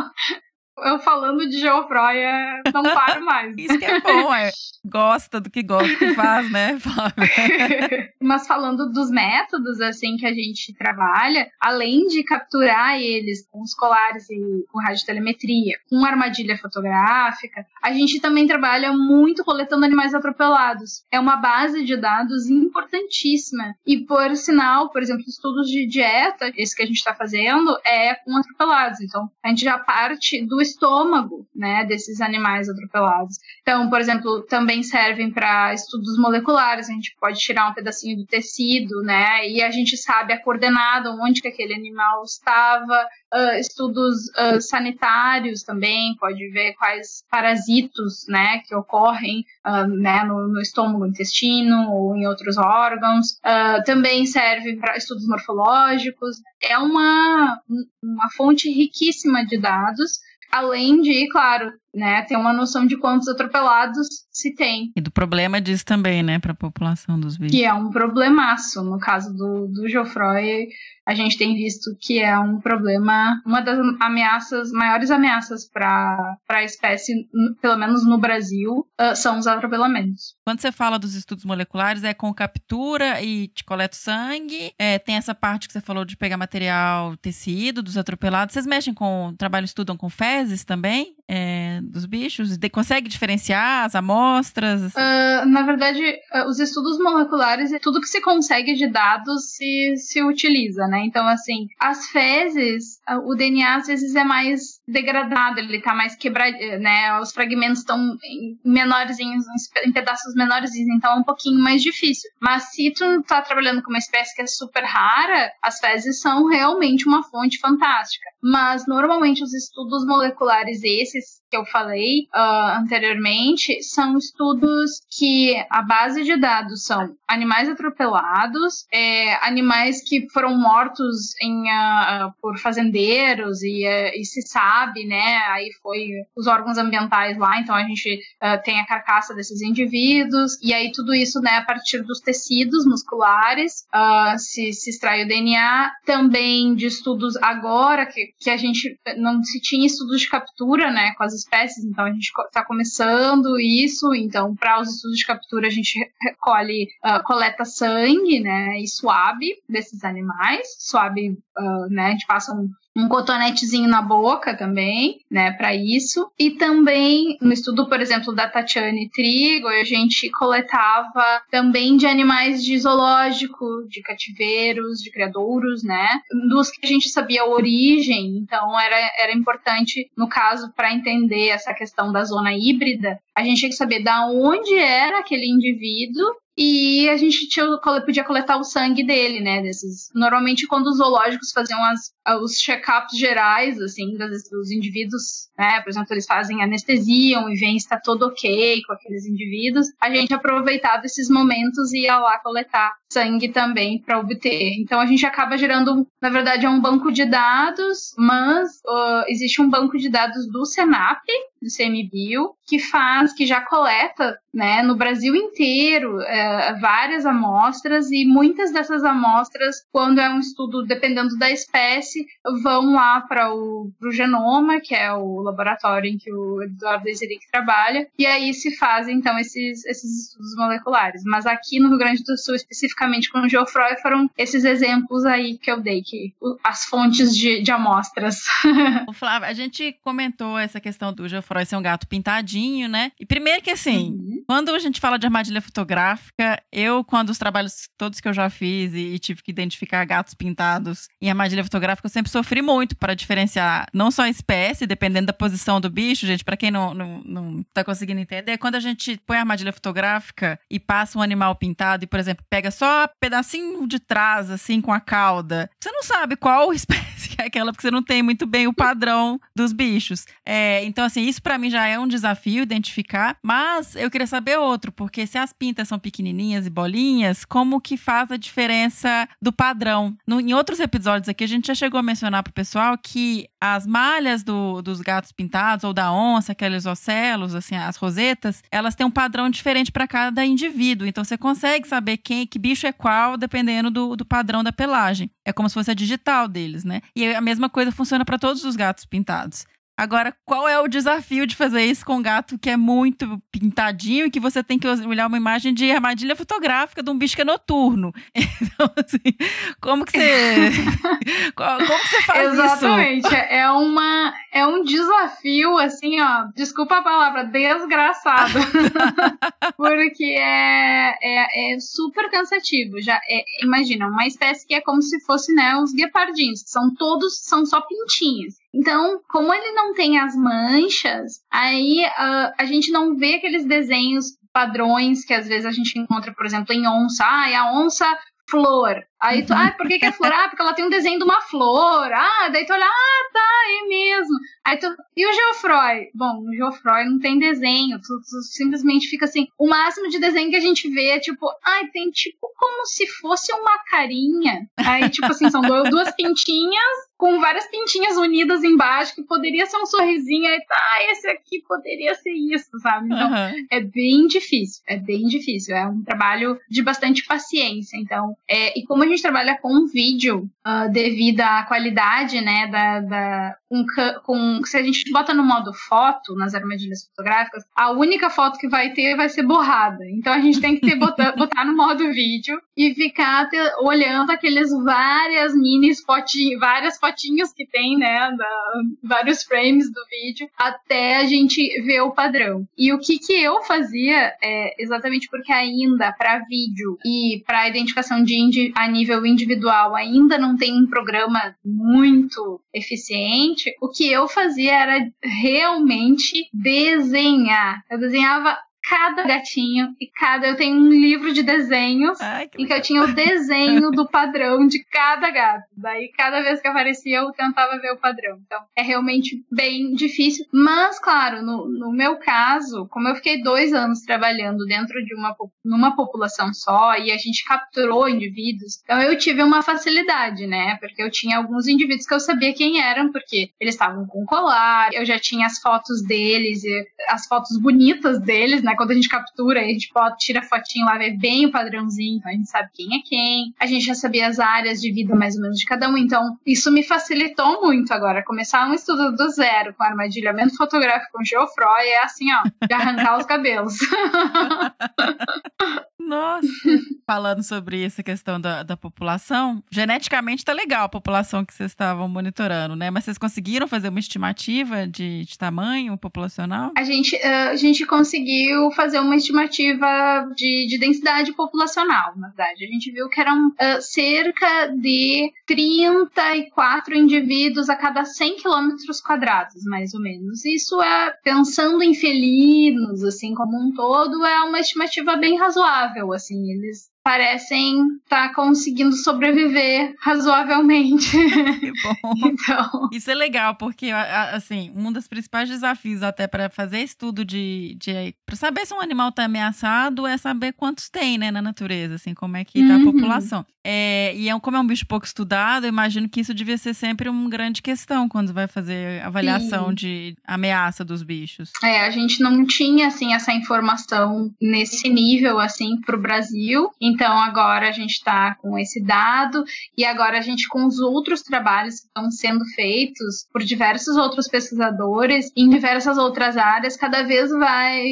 eu falando de Geoffroy, é, não paro mais. Isso que é bom, é. Gosta do que gosta, que faz, né, (laughs) Mas falando dos métodos, assim, que a gente trabalha, além de capturar eles com os colares e com radiotelemetria, com armadilha fotográfica, a gente também trabalha muito coletando animais atropelados. É uma base de dados importantíssima. E, por sinal, por exemplo, estudos de dieta, esse que a gente está fazendo, é com atropelados. Então, a gente já parte do estômago, né, desses animais atropelados. Então, por exemplo, também servem para estudos moleculares, a gente pode tirar um pedacinho do tecido, né, e a gente sabe a coordenada, onde que aquele animal estava, uh, estudos uh, sanitários também, pode ver quais parasitos, né, que ocorrem, uh, né, no, no, estômago, intestino ou em outros órgãos. também serve para estudos morfológicos. É uma, uma fonte riquíssima de dados além de, claro, né, ter uma noção de quantos atropelados se tem. E do problema disso também, né, para a população dos bichos. Que é um problemaço. No caso do, do Geoffroy, a gente tem visto que é um problema, uma das ameaças, maiores ameaças para a espécie, pelo menos no Brasil, uh, são os atropelamentos. Quando você fala dos estudos moleculares, é com captura e te coleta sangue, é, tem essa parte que você falou de pegar material, tecido dos atropelados. Vocês mexem com, trabalham, estudam com fezes também? É, dos bichos? De, consegue diferenciar as amostras? Uh, na verdade, uh, os estudos moleculares, tudo que se consegue de dados se, se utiliza, né? Então, assim, as fezes, uh, o DNA às vezes é mais degradado, ele tá mais quebrado, né? Os fragmentos estão menorzinhos, em pedaços menorzinhos, então é um pouquinho mais difícil. Mas se tu tá trabalhando com uma espécie que é super rara, as fezes são realmente uma fonte fantástica. Mas normalmente os estudos moleculares esses que eu falei uh, anteriormente são estudos que a base de dados são animais atropelados, é, animais que foram mortos em, uh, por fazendeiros e, uh, e, se sabe, né? Aí foi os órgãos ambientais lá, então a gente tem a carcaça desses indivíduos e aí tudo isso, né, a partir dos tecidos musculares se, se extrai o DNA, também de estudos agora que, que a gente não se tinha estudos de captura, né, com as espécies, então a gente está começando isso, então para os estudos de captura a gente recolhe, uh, coleta sangue, né, e swab desses animais, swab, uh, né, a gente passa um, um cotonetezinho na boca também, né, para isso. E também no estudo, por exemplo, da Tatiane Trigo, a gente coletava também de animais de zoológico, de cativeiros, de criadouros, né, dos que a gente sabia a origem. Então era, era importante, no caso, para entender essa questão da zona híbrida, a gente tinha que saber da onde era aquele indivíduo e a gente tinha, podia coletar o sangue dele, né? Desses. Normalmente, quando os zoológicos faziam as, os check-ups gerais, assim, dos, dos, indivíduos, né? Por exemplo, eles fazem anestesiam e veem se está todo ok com aqueles indivíduos. A gente aproveitava esses momentos e ia lá coletar sangue também para obter. Então, a gente acaba gerando, na verdade, é um banco de dados, mas uh, existe um banco de dados do Senap, do CMBio, que faz, que já coleta, né, no Brasil inteiro, é, várias amostras e muitas dessas amostras, quando é um estudo dependendo da espécie, vão lá para o genoma, que é o laboratório em que o Eduardo Ezeric trabalha, e aí se fazem então esses, esses estudos moleculares. Mas aqui no Rio Grande do Sul, especificamente com o Geoffroy, foram esses exemplos aí que eu dei, que as fontes de, de amostras. (laughs) Flávio, a gente comentou essa questão do Geoffroy Freud ser um gato pintadinho, né? E primeiro que assim, uhum. quando a gente fala de armadilha fotográfica, eu, quando os trabalhos todos que eu já fiz e, e, tive que identificar gatos pintados em armadilha fotográfica, eu sempre sofri muito para diferenciar não só a espécie, dependendo da posição do bicho, gente, para quem não, não, não tá conseguindo entender, quando a gente põe a armadilha fotográfica e passa um animal pintado e, por exemplo, pega só um pedacinho de trás, assim, com a cauda, você não sabe qual (laughs) espécie (laughs) é aquela, porque você não tem muito bem o padrão dos bichos. É, então, assim, isso para mim já é um desafio identificar, mas eu queria saber outro, porque se as pintas são pequenininhas e bolinhas, como que faz a diferença do padrão? No, em outros episódios aqui, a gente já chegou a mencionar pro pessoal que as malhas do, dos gatos pintados ou da onça, aqueles ocelos, assim, as rosetas, elas têm um padrão diferente para cada indivíduo. Então você consegue saber quem, que bicho é qual, dependendo do, do padrão da pelagem. É como se fosse a digital deles, né? E a mesma coisa funciona para todos os gatos pintados. Agora, qual é o desafio de fazer isso com um gato que é muito pintadinho e que você tem que olhar uma imagem de armadilha fotográfica de um bicho que é noturno? (laughs) Então, assim, como que você. (laughs) como que você faz Exatamente. isso? Exatamente. É, uma, é um desafio, assim, ó. Desculpa a palavra, desgraçado. (laughs) Porque é, é, é, super cansativo. Já é, imagina, uma espécie que é como se fosse, né, os guepardinhos. São todos, são só pintinhos. Então, como ele não tem as manchas, aí uh, a gente não vê aqueles desenhos padrões que às vezes a gente encontra, por exemplo, em onça. Ah, é a onça flor. Aí tu, ah, por que, que é flor? Ah, porque ela tem um desenho de uma flor. Ah, daí tu olha, ah, tá, é mesmo. Aí tu, e o Geoffroy? Bom, o Geoffroy não tem desenho, tu, tu, simplesmente fica assim, o máximo de desenho que a gente vê é tipo, ai, ah, tem tipo como se fosse uma carinha. Aí, tipo assim, são duas pintinhas com várias pintinhas unidas embaixo, que poderia ser um sorrisinho, aí tá, esse aqui poderia ser isso, sabe? Então, uhum. é bem difícil, é bem difícil, é um trabalho de bastante paciência, então, é, e como a gente trabalha com vídeo, uh, devido à qualidade, né, da, da com, com, se a gente bota no modo foto, nas armadilhas fotográficas, a única foto que vai ter vai ser borrada. Então a gente tem que ter, (laughs) botar, botar no modo vídeo e ficar ter, olhando aqueles várias mini fotinhas, várias fotinhas que tem, né, da, vários frames do vídeo, até a gente ver o padrão. E o que que eu fazia, é, exatamente porque ainda para vídeo e para identificação de a nível individual ainda não tem um programa muito eficiente, o que eu fazia era realmente desenhar. Eu desenhava cada gatinho e cada. Eu tenho um livro de desenhos Ai, que em que eu tinha o desenho (laughs) do padrão de cada gato. Daí, cada vez que aparecia, eu tentava ver o padrão. Então, é realmente bem difícil. Mas, claro, no, no meu caso, como eu fiquei dois anos trabalhando dentro de uma numa população só e a gente capturou indivíduos, então eu tive uma facilidade, né? Porque eu tinha alguns indivíduos que eu sabia quem eram, porque eles estavam com colar, eu já tinha as fotos deles, as fotos bonitas deles, né? Quando a gente captura, a gente pode, tira a fotinho lá, vê bem o padrãozinho, então a gente sabe quem é quem. A gente já sabia as áreas de vida mais ou menos de cada um. Então, isso me facilitou muito agora. Começar um estudo do zero com armadilhamento fotográfico com Geoffroy é assim, ó, de arrancar os cabelos. (laughs) Nossa! Falando sobre essa questão da, da população, geneticamente tá legal a população que vocês estavam monitorando, né? Mas vocês conseguiram fazer uma estimativa de, de tamanho populacional? A gente, a gente conseguiu fazer uma estimativa de, de densidade populacional, na verdade. A gente viu que eram uh, cerca de 34 indivíduos a cada 100 quilômetros quadrados, mais ou menos. Isso é, pensando em felinos, assim, como um todo, é uma estimativa bem razoável, assim. Eles parecem estar tá conseguindo sobreviver razoavelmente. Que (laughs) bom. então... Isso é legal, porque, assim, um dos principais desafios até para fazer estudo de, de para saber se um animal está ameaçado é saber quantos tem, né, na natureza, assim, como é que está uhum. a população. É, e é, como é um bicho pouco estudado, eu imagino que isso devia ser sempre uma grande questão quando vai fazer avaliação Sim. de ameaça dos bichos. É, a gente não tinha, assim, essa informação nesse nível, assim, para o Brasil. Então, agora a gente está com esse dado e agora a gente, com os outros trabalhos que estão sendo feitos por diversos outros pesquisadores em diversas outras áreas, cada vez vai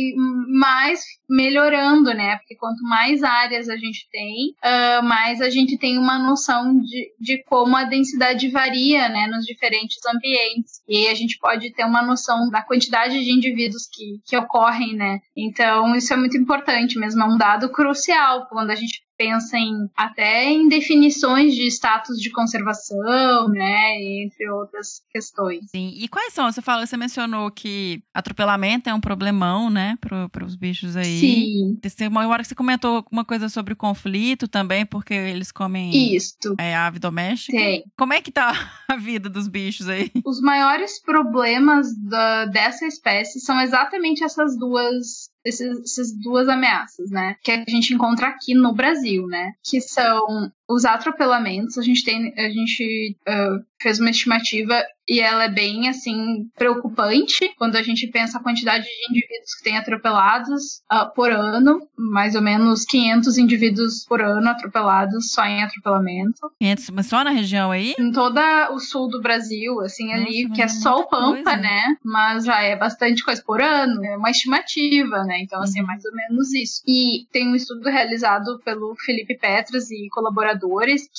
mais melhorando, né? Porque quanto mais áreas a gente tem, uh, mais a gente tem uma noção de, de como a densidade varia, né, nos diferentes ambientes. E a gente pode ter uma noção da quantidade de indivíduos que, que ocorrem, né? Então, isso é muito importante mesmo, é um dado crucial quando a gente pensa em até em definições de status de conservação, né, entre outras questões. Sim. E quais são? Você falou, você mencionou que atropelamento é um problemão, né, para os bichos aí. Sim. Tem uma hora que você comentou uma coisa sobre conflito também, porque eles comem Isto. É, ave doméstica. Tem. Como é que tá (laughs) a vida dos bichos aí? Os maiores problemas da, dessa espécie são exatamente essas duas esses, essas duas ameaças, né? Que a gente encontra aqui no Brasil, né? Que são os atropelamentos. A gente tem, a gente uh, fez uma estimativa e ela é bem assim preocupante quando a gente pensa a quantidade de indivíduos que têm atropelados uh, por ano, mais ou menos 500 indivíduos por ano atropelados só em atropelamento. 500, mas só na região aí? Em todo o sul do Brasil, assim Nossa, ali que é só o Pampa, coisa. né? Mas já é bastante coisa por ano, é uma estimativa, né? Então assim, é mais ou menos isso. E tem um estudo realizado pelo Felipe Petras e colaboradores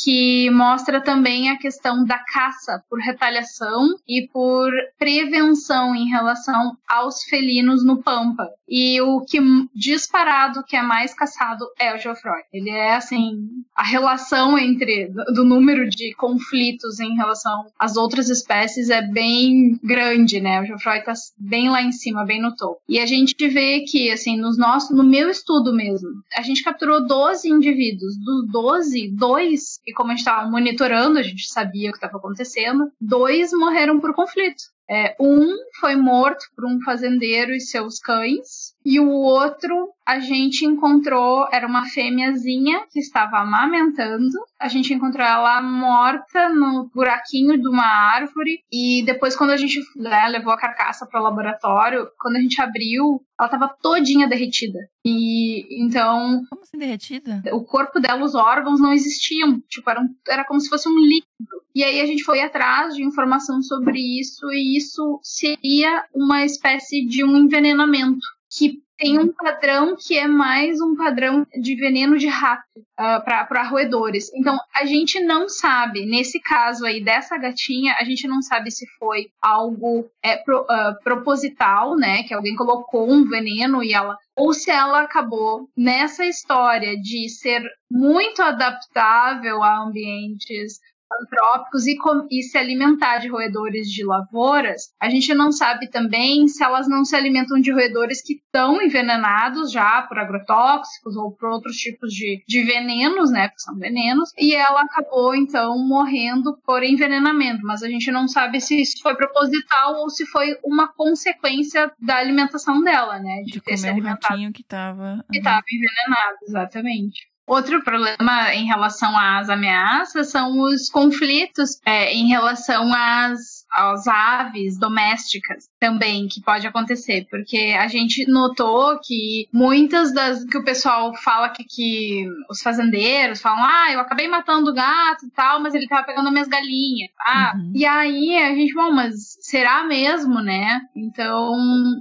que mostra também a questão da caça por retaliação e por prevenção em relação aos felinos no Pampa. E o que disparado que é mais caçado é o Geoffroy. Ele é assim, a relação entre do número de conflitos em relação às outras espécies é bem grande, né? O Geoffroy tá bem lá em cima, bem no topo. E a gente vê que assim, nos nossos, no meu estudo mesmo, a gente capturou 12 indivíduos. Dos 12, dois, e como a gente estava monitorando, a gente sabia o que estava acontecendo, dois morreram por conflito. É, um foi morto por um fazendeiro e seus cães, e o outro a gente encontrou, era uma fêmeazinha que estava amamentando. A gente encontrou ela morta no buraquinho de uma árvore. E depois, quando a gente né, levou a carcaça para o laboratório, quando a gente abriu, ela estava todinha derretida. E então. Como assim derretida? O corpo dela, os órgãos não existiam. Tipo, era, um, era como se fosse um líquido. E aí a gente foi atrás de informação sobre isso, e isso seria uma espécie de um envenenamento que tem um padrão que é mais um padrão de veneno de rato uh, para roedores. Então, a gente não sabe, nesse caso aí dessa gatinha, a gente não sabe se foi algo é, pro, uh, proposital, né? Que alguém colocou um veneno e ela. Ou se ela acabou nessa história de ser muito adaptável a ambientes antrópicos e, e, se alimentar de roedores de lavouras, a gente não sabe também se elas não se alimentam de roedores que estão envenenados já por agrotóxicos ou por outros tipos de, de venenos, né, que são venenos, e ela acabou então morrendo por envenenamento, mas a gente não sabe se isso foi proposital ou se foi uma consequência da alimentação dela, né, de, de ter comer se alimentado. um que estava que estava envenenado, exatamente. Outro problema em relação às ameaças são os conflitos é, em relação às, às aves domésticas também, que pode acontecer, porque a gente notou que muitas das que o pessoal fala que, que os fazendeiros falam, ah, eu acabei matando o gato e tal, mas ele tava pegando minhas galinhas, tá? Uhum. E aí a gente, bom, mas será mesmo, né? Então,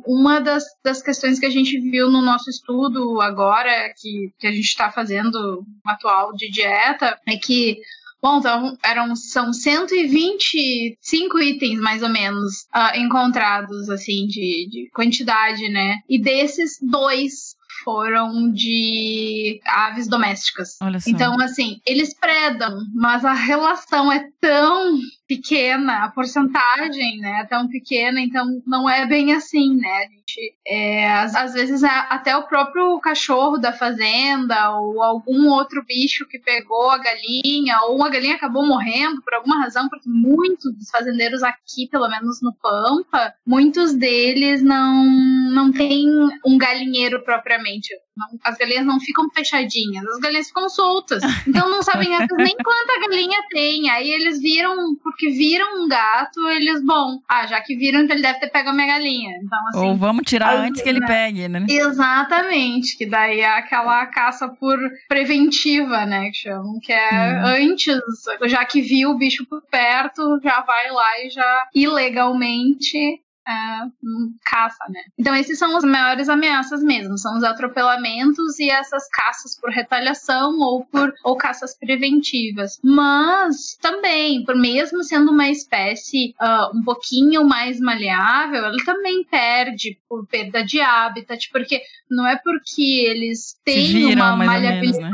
uma das, das questões que a gente viu no nosso estudo agora, que, que a gente está fazendo atual de dieta é que Bom, então eram, são 125 itens, mais ou menos, uh, encontrados, assim, de, de quantidade, né? E desses, dois foram de aves domésticas. Então, assim, eles predam, mas a relação é tão pequena, a porcentagem, né, tão pequena, então não é bem assim, né? A gente, é, às, às, vezes é até o próprio cachorro da fazenda ou algum outro bicho que pegou a galinha ou uma galinha acabou morrendo por alguma razão, porque muitos dos fazendeiros aqui, pelo menos no Pampa, muitos deles não não tem um galinheiro propriamente. Não, as galinhas não ficam fechadinhas, as galinhas ficam soltas. Então não sabem nem quanta galinha tem. Aí eles viram, porque viram um gato, eles, bom, ah, já que viram, então ele deve ter pego a minha galinha. Então, assim, Ou vamos tirar antes que ele né? pegue, né? Exatamente, que daí é aquela caça por preventiva, né? Que chamam, que é hum. antes, já que viu o bicho por perto, já vai lá e já ilegalmente uh, caça, né? Então esses são as maiores ameaças mesmo, são os atropelamentos e essas caças por retaliação ou por ou caças preventivas. Mas também, por mesmo sendo uma espécie uh, um pouquinho mais maleável, ela também perde por perda de habitat, porque não é porque eles têm uma maleabilidade,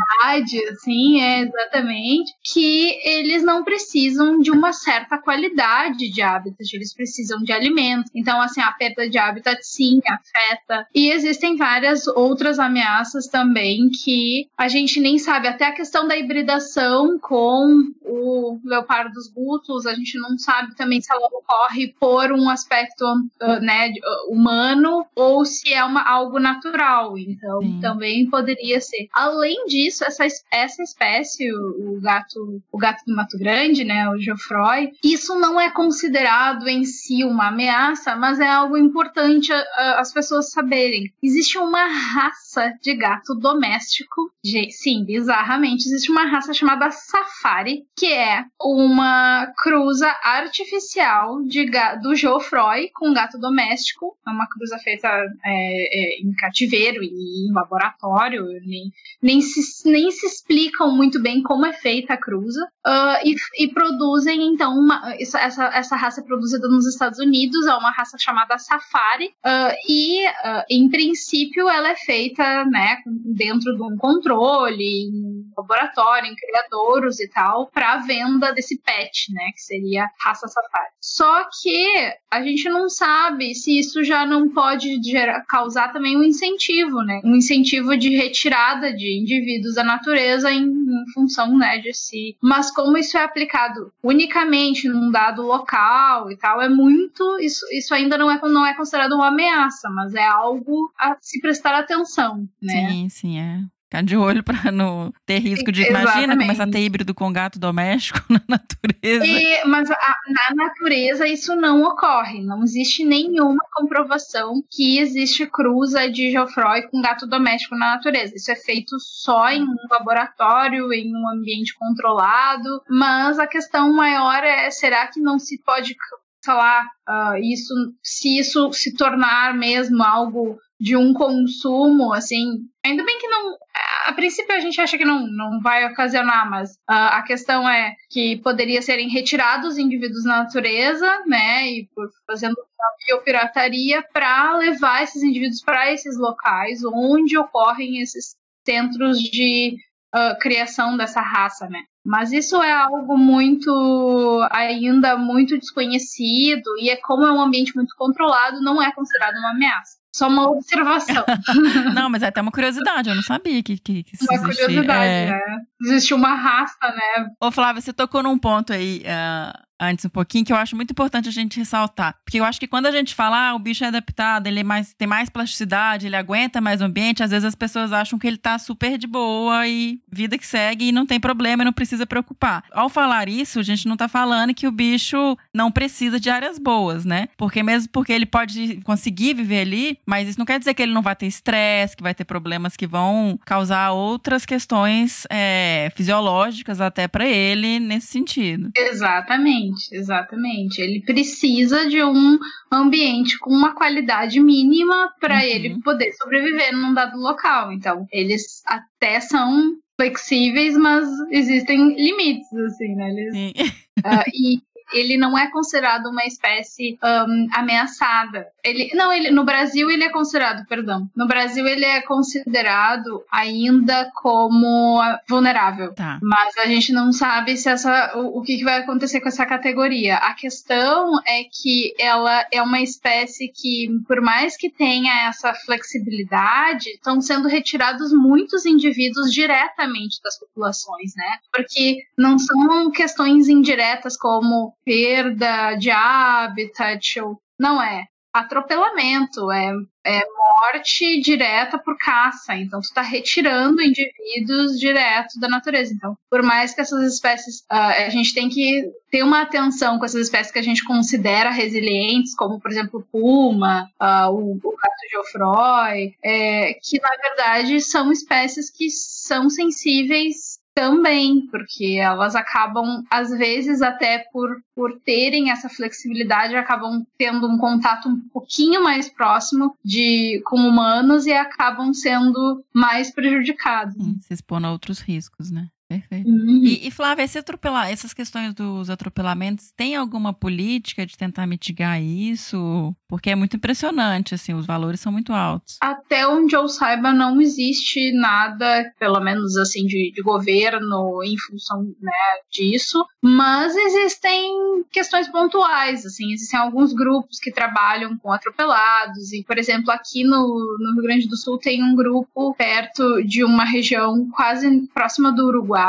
menos, né? assim, é exatamente, que eles não precisam de uma certa qualidade de habitat, eles precisam de alimento. Então, assim, a perda de habitat sim afeta. E existem várias outras ameaças também que a gente nem sabe. Até a questão da hibridação com o leopardo dos gutos, a gente não sabe também se ela ocorre por um aspecto uh, né, humano ou se é uma, algo natural. Então, sim. também poderia ser. Além disso, essa, essa espécie, o, o, gato, o gato do Mato Grande, né, o Geoffroy, isso não é considerado em si uma ameaça, mas é algo importante uh, as pessoas saberem. Existe uma raça de gato doméstico, de, sim, bizarramente, existe uma raça chamada Safari, que é uma cruza artificial de do Geoffroy com gato doméstico. É uma cruza feita é, é, em cativeiro e em laboratório, nem, nem, se, nem se explicam muito bem como é feita a cruza. Uh, e, e, produzem, então, uma, essa, essa raça é produzida nos Estados Unidos, é uma raça chamada Safari, uh, e, uh, em princípio, ela é feita né, dentro de um controle, em laboratório, em criadouros e tal, para venda desse pet, né, que seria raça Safari. Só que a gente não sabe se isso já não pode gerar, causar também um incentivo, né, um incentivo de retirada de indivíduos da natureza em, em função né, de si. Mas como isso é aplicado unicamente num dado local e tal, é muito. Isso, isso ainda não é, não é considerado uma ameaça, mas é algo a se prestar atenção, né? Sim, sim, é ficar de olho para não ter risco de, Exatamente. imagina, começar a ter híbrido com gato doméstico (laughs) na natureza. E, mas a, na natureza isso não ocorre, não existe nenhuma comprovação que existe cruza de Geoffroy com gato doméstico na natureza. Isso é feito só em um laboratório, em um ambiente controlado, mas a questão maior é, será que não se pode falar uh, isso, se isso se tornar mesmo algo de um consumo, assim, ainda bem que não, a princípio a gente acha que não, não vai ocasionar, mas uh, a questão é que poderia serem retirados indivíduos na natureza, né, e por fazendo biopirataria para levar esses indivíduos para esses locais onde ocorrem esses centros de uh, criação dessa raça, né. Mas isso é algo muito ainda muito desconhecido e é como é um ambiente muito controlado, não é considerado uma ameaça. Só uma observação. (laughs) não, mas é até uma curiosidade, eu não sabia que, que, que isso Uma existia. curiosidade, é... né? Existe uma raça, né? Ô, Flávia, você tocou num ponto aí. Uh antes um pouquinho, que eu acho muito importante a gente ressaltar. Porque eu acho que quando a gente fala, ah, o bicho é adaptado, ele é mais, tem mais plasticidade, ele aguenta mais o ambiente, às vezes as pessoas acham que ele tá super de boa e vida que segue e não tem problema e não precisa preocupar. Ao falar isso, a gente não tá falando que o bicho não precisa de áreas boas, né? Porque mesmo porque ele pode conseguir viver ali, mas isso não quer dizer que ele não vai ter estresse, que vai ter problemas que vão causar outras questões é, fisiológicas até para ele nesse sentido. Exatamente. Exatamente, exatamente. Ele precisa de um ambiente com uma qualidade mínima para uhum. ele poder sobreviver num dado local. Então, eles até são flexíveis, mas existem limites, assim, né? Eles, uh, e ele não é considerado uma espécie um, ameaçada. Ele, não, ele, no Brasil ele é considerado, perdão, no Brasil ele é considerado ainda como vulnerável. Tá. Mas a gente não sabe se essa, o, o que, que vai acontecer com essa categoria. A questão é que ela é uma espécie que, por mais que tenha essa flexibilidade, estão sendo retirados muitos indivíduos diretamente das populações, né? Porque não são questões indiretas como perda de habitat, ou não é. Atropelamento, é, é morte direta por caça. Então, tu está retirando indivíduos direto da natureza. Então, por mais que essas espécies, uh, a gente tem que ter uma atenção com essas espécies que a gente considera resilientes, como, por exemplo, o puma, uh, o, gato Geoffroy, é, que, na verdade, são espécies que são sensíveis também, porque elas acabam, às vezes, até por, por terem essa flexibilidade, acabam tendo um contato um pouquinho mais próximo de com humanos e acabam sendo mais prejudicados. Sim, se expondo a outros riscos, né? Perfeito. Uhum. E, e, Flávia, esse atropelar, essas questões dos atropelamentos, tem alguma política de tentar mitigar isso? Porque é muito impressionante, assim, os valores são muito altos. Até onde eu saiba, não existe nada, pelo menos assim, de, de governo em função né, disso, mas existem questões pontuais, assim, existem alguns grupos que trabalham com atropelados, e, por exemplo, aqui no, no Rio Grande do Sul tem um grupo perto de uma região quase próxima do Uruguai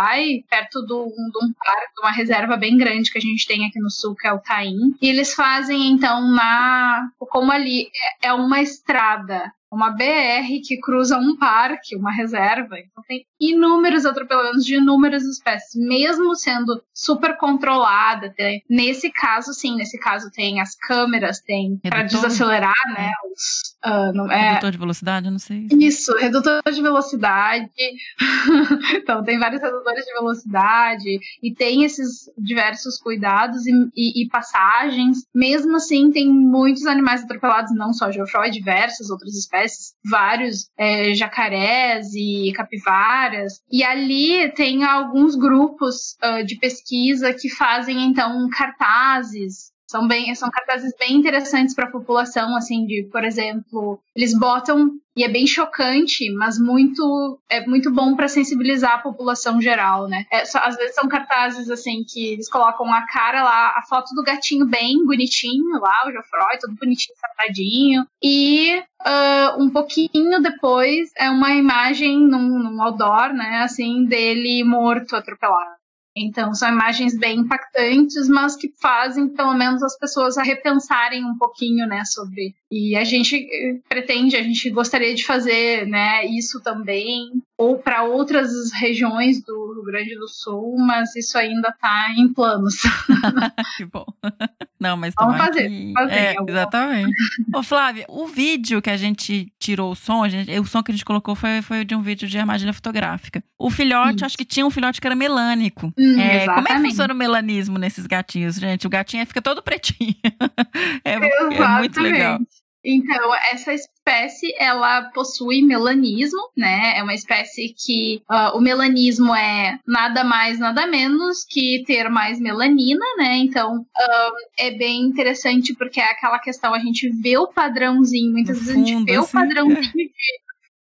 Perto de um parque, uma reserva bem grande que a gente tem aqui no sul, que é o Taim. E eles fazem, então, na. Como ali é, é uma estrada uma BR que cruza um parque, uma reserva. Então tem inúmeros atropelamentos de inúmeras espécies, mesmo sendo super controlada. Tem, nesse caso, sim, nesse caso tem as câmeras, tem para desacelerar, né? Os, ah, não- é, Redutor de velocidade, não sei. isso, redutor de velocidade. (laughs) então, tem vários redutores de velocidade e tem esses diversos cuidados e, e- e passagens. Mesmo assim, tem muitos animais atropelados, não só Geoffroy, diversas outras espécies, vários é, jacarés e capivaras. E ali tem alguns grupos ah, de pesquisa que fazem, então, cartazes são bem, são cartazes bem interessantes para a população, assim, de, por exemplo, eles botam e é bem chocante, mas muito é muito bom para sensibilizar a população geral, né? É, só- às vezes são cartazes assim que eles colocam a cara lá, a foto do gatinho bem bonitinho lá, o Geoffroy, todo bonitinho, sentadinho, e ah, um pouquinho depois é uma imagem num, num outdoor, né? Assim, dele morto, atropelado. Então, são imagens bem impactantes, mas que fazem, pelo menos, as pessoas a repensarem um pouquinho, né, sobre. E a gente eh, pretende, a gente gostaria de fazer, né, isso também, ou para outras regiões do Rio Grande do Sul, mas isso ainda está em planos. (laughs) que bom. (laughs) Não, mas Vamos fazer, que... fazer, é, exatamente. Ô, Flávia, o vídeo que a gente tirou o som, gente- o som que a gente colocou foi, foi de um vídeo de armadilha fotográfica. O filhote, acho que tinha um filhote que era melânico. Hum, É, como é que funciona o melanismo nesses gatinhos, gente? O gatinho fica todo pretinho. (laughs) é, é muito legal. Então, essa espécie, ela possui melanismo, né? É uma espécie que ah, o melanismo é nada mais, nada menos que ter mais melanina, né? Então, ah, é bem interessante porque é aquela questão, a gente vê o padrãozinho, muitas No vezes a gente fundo, vê o assim. padrãozinho de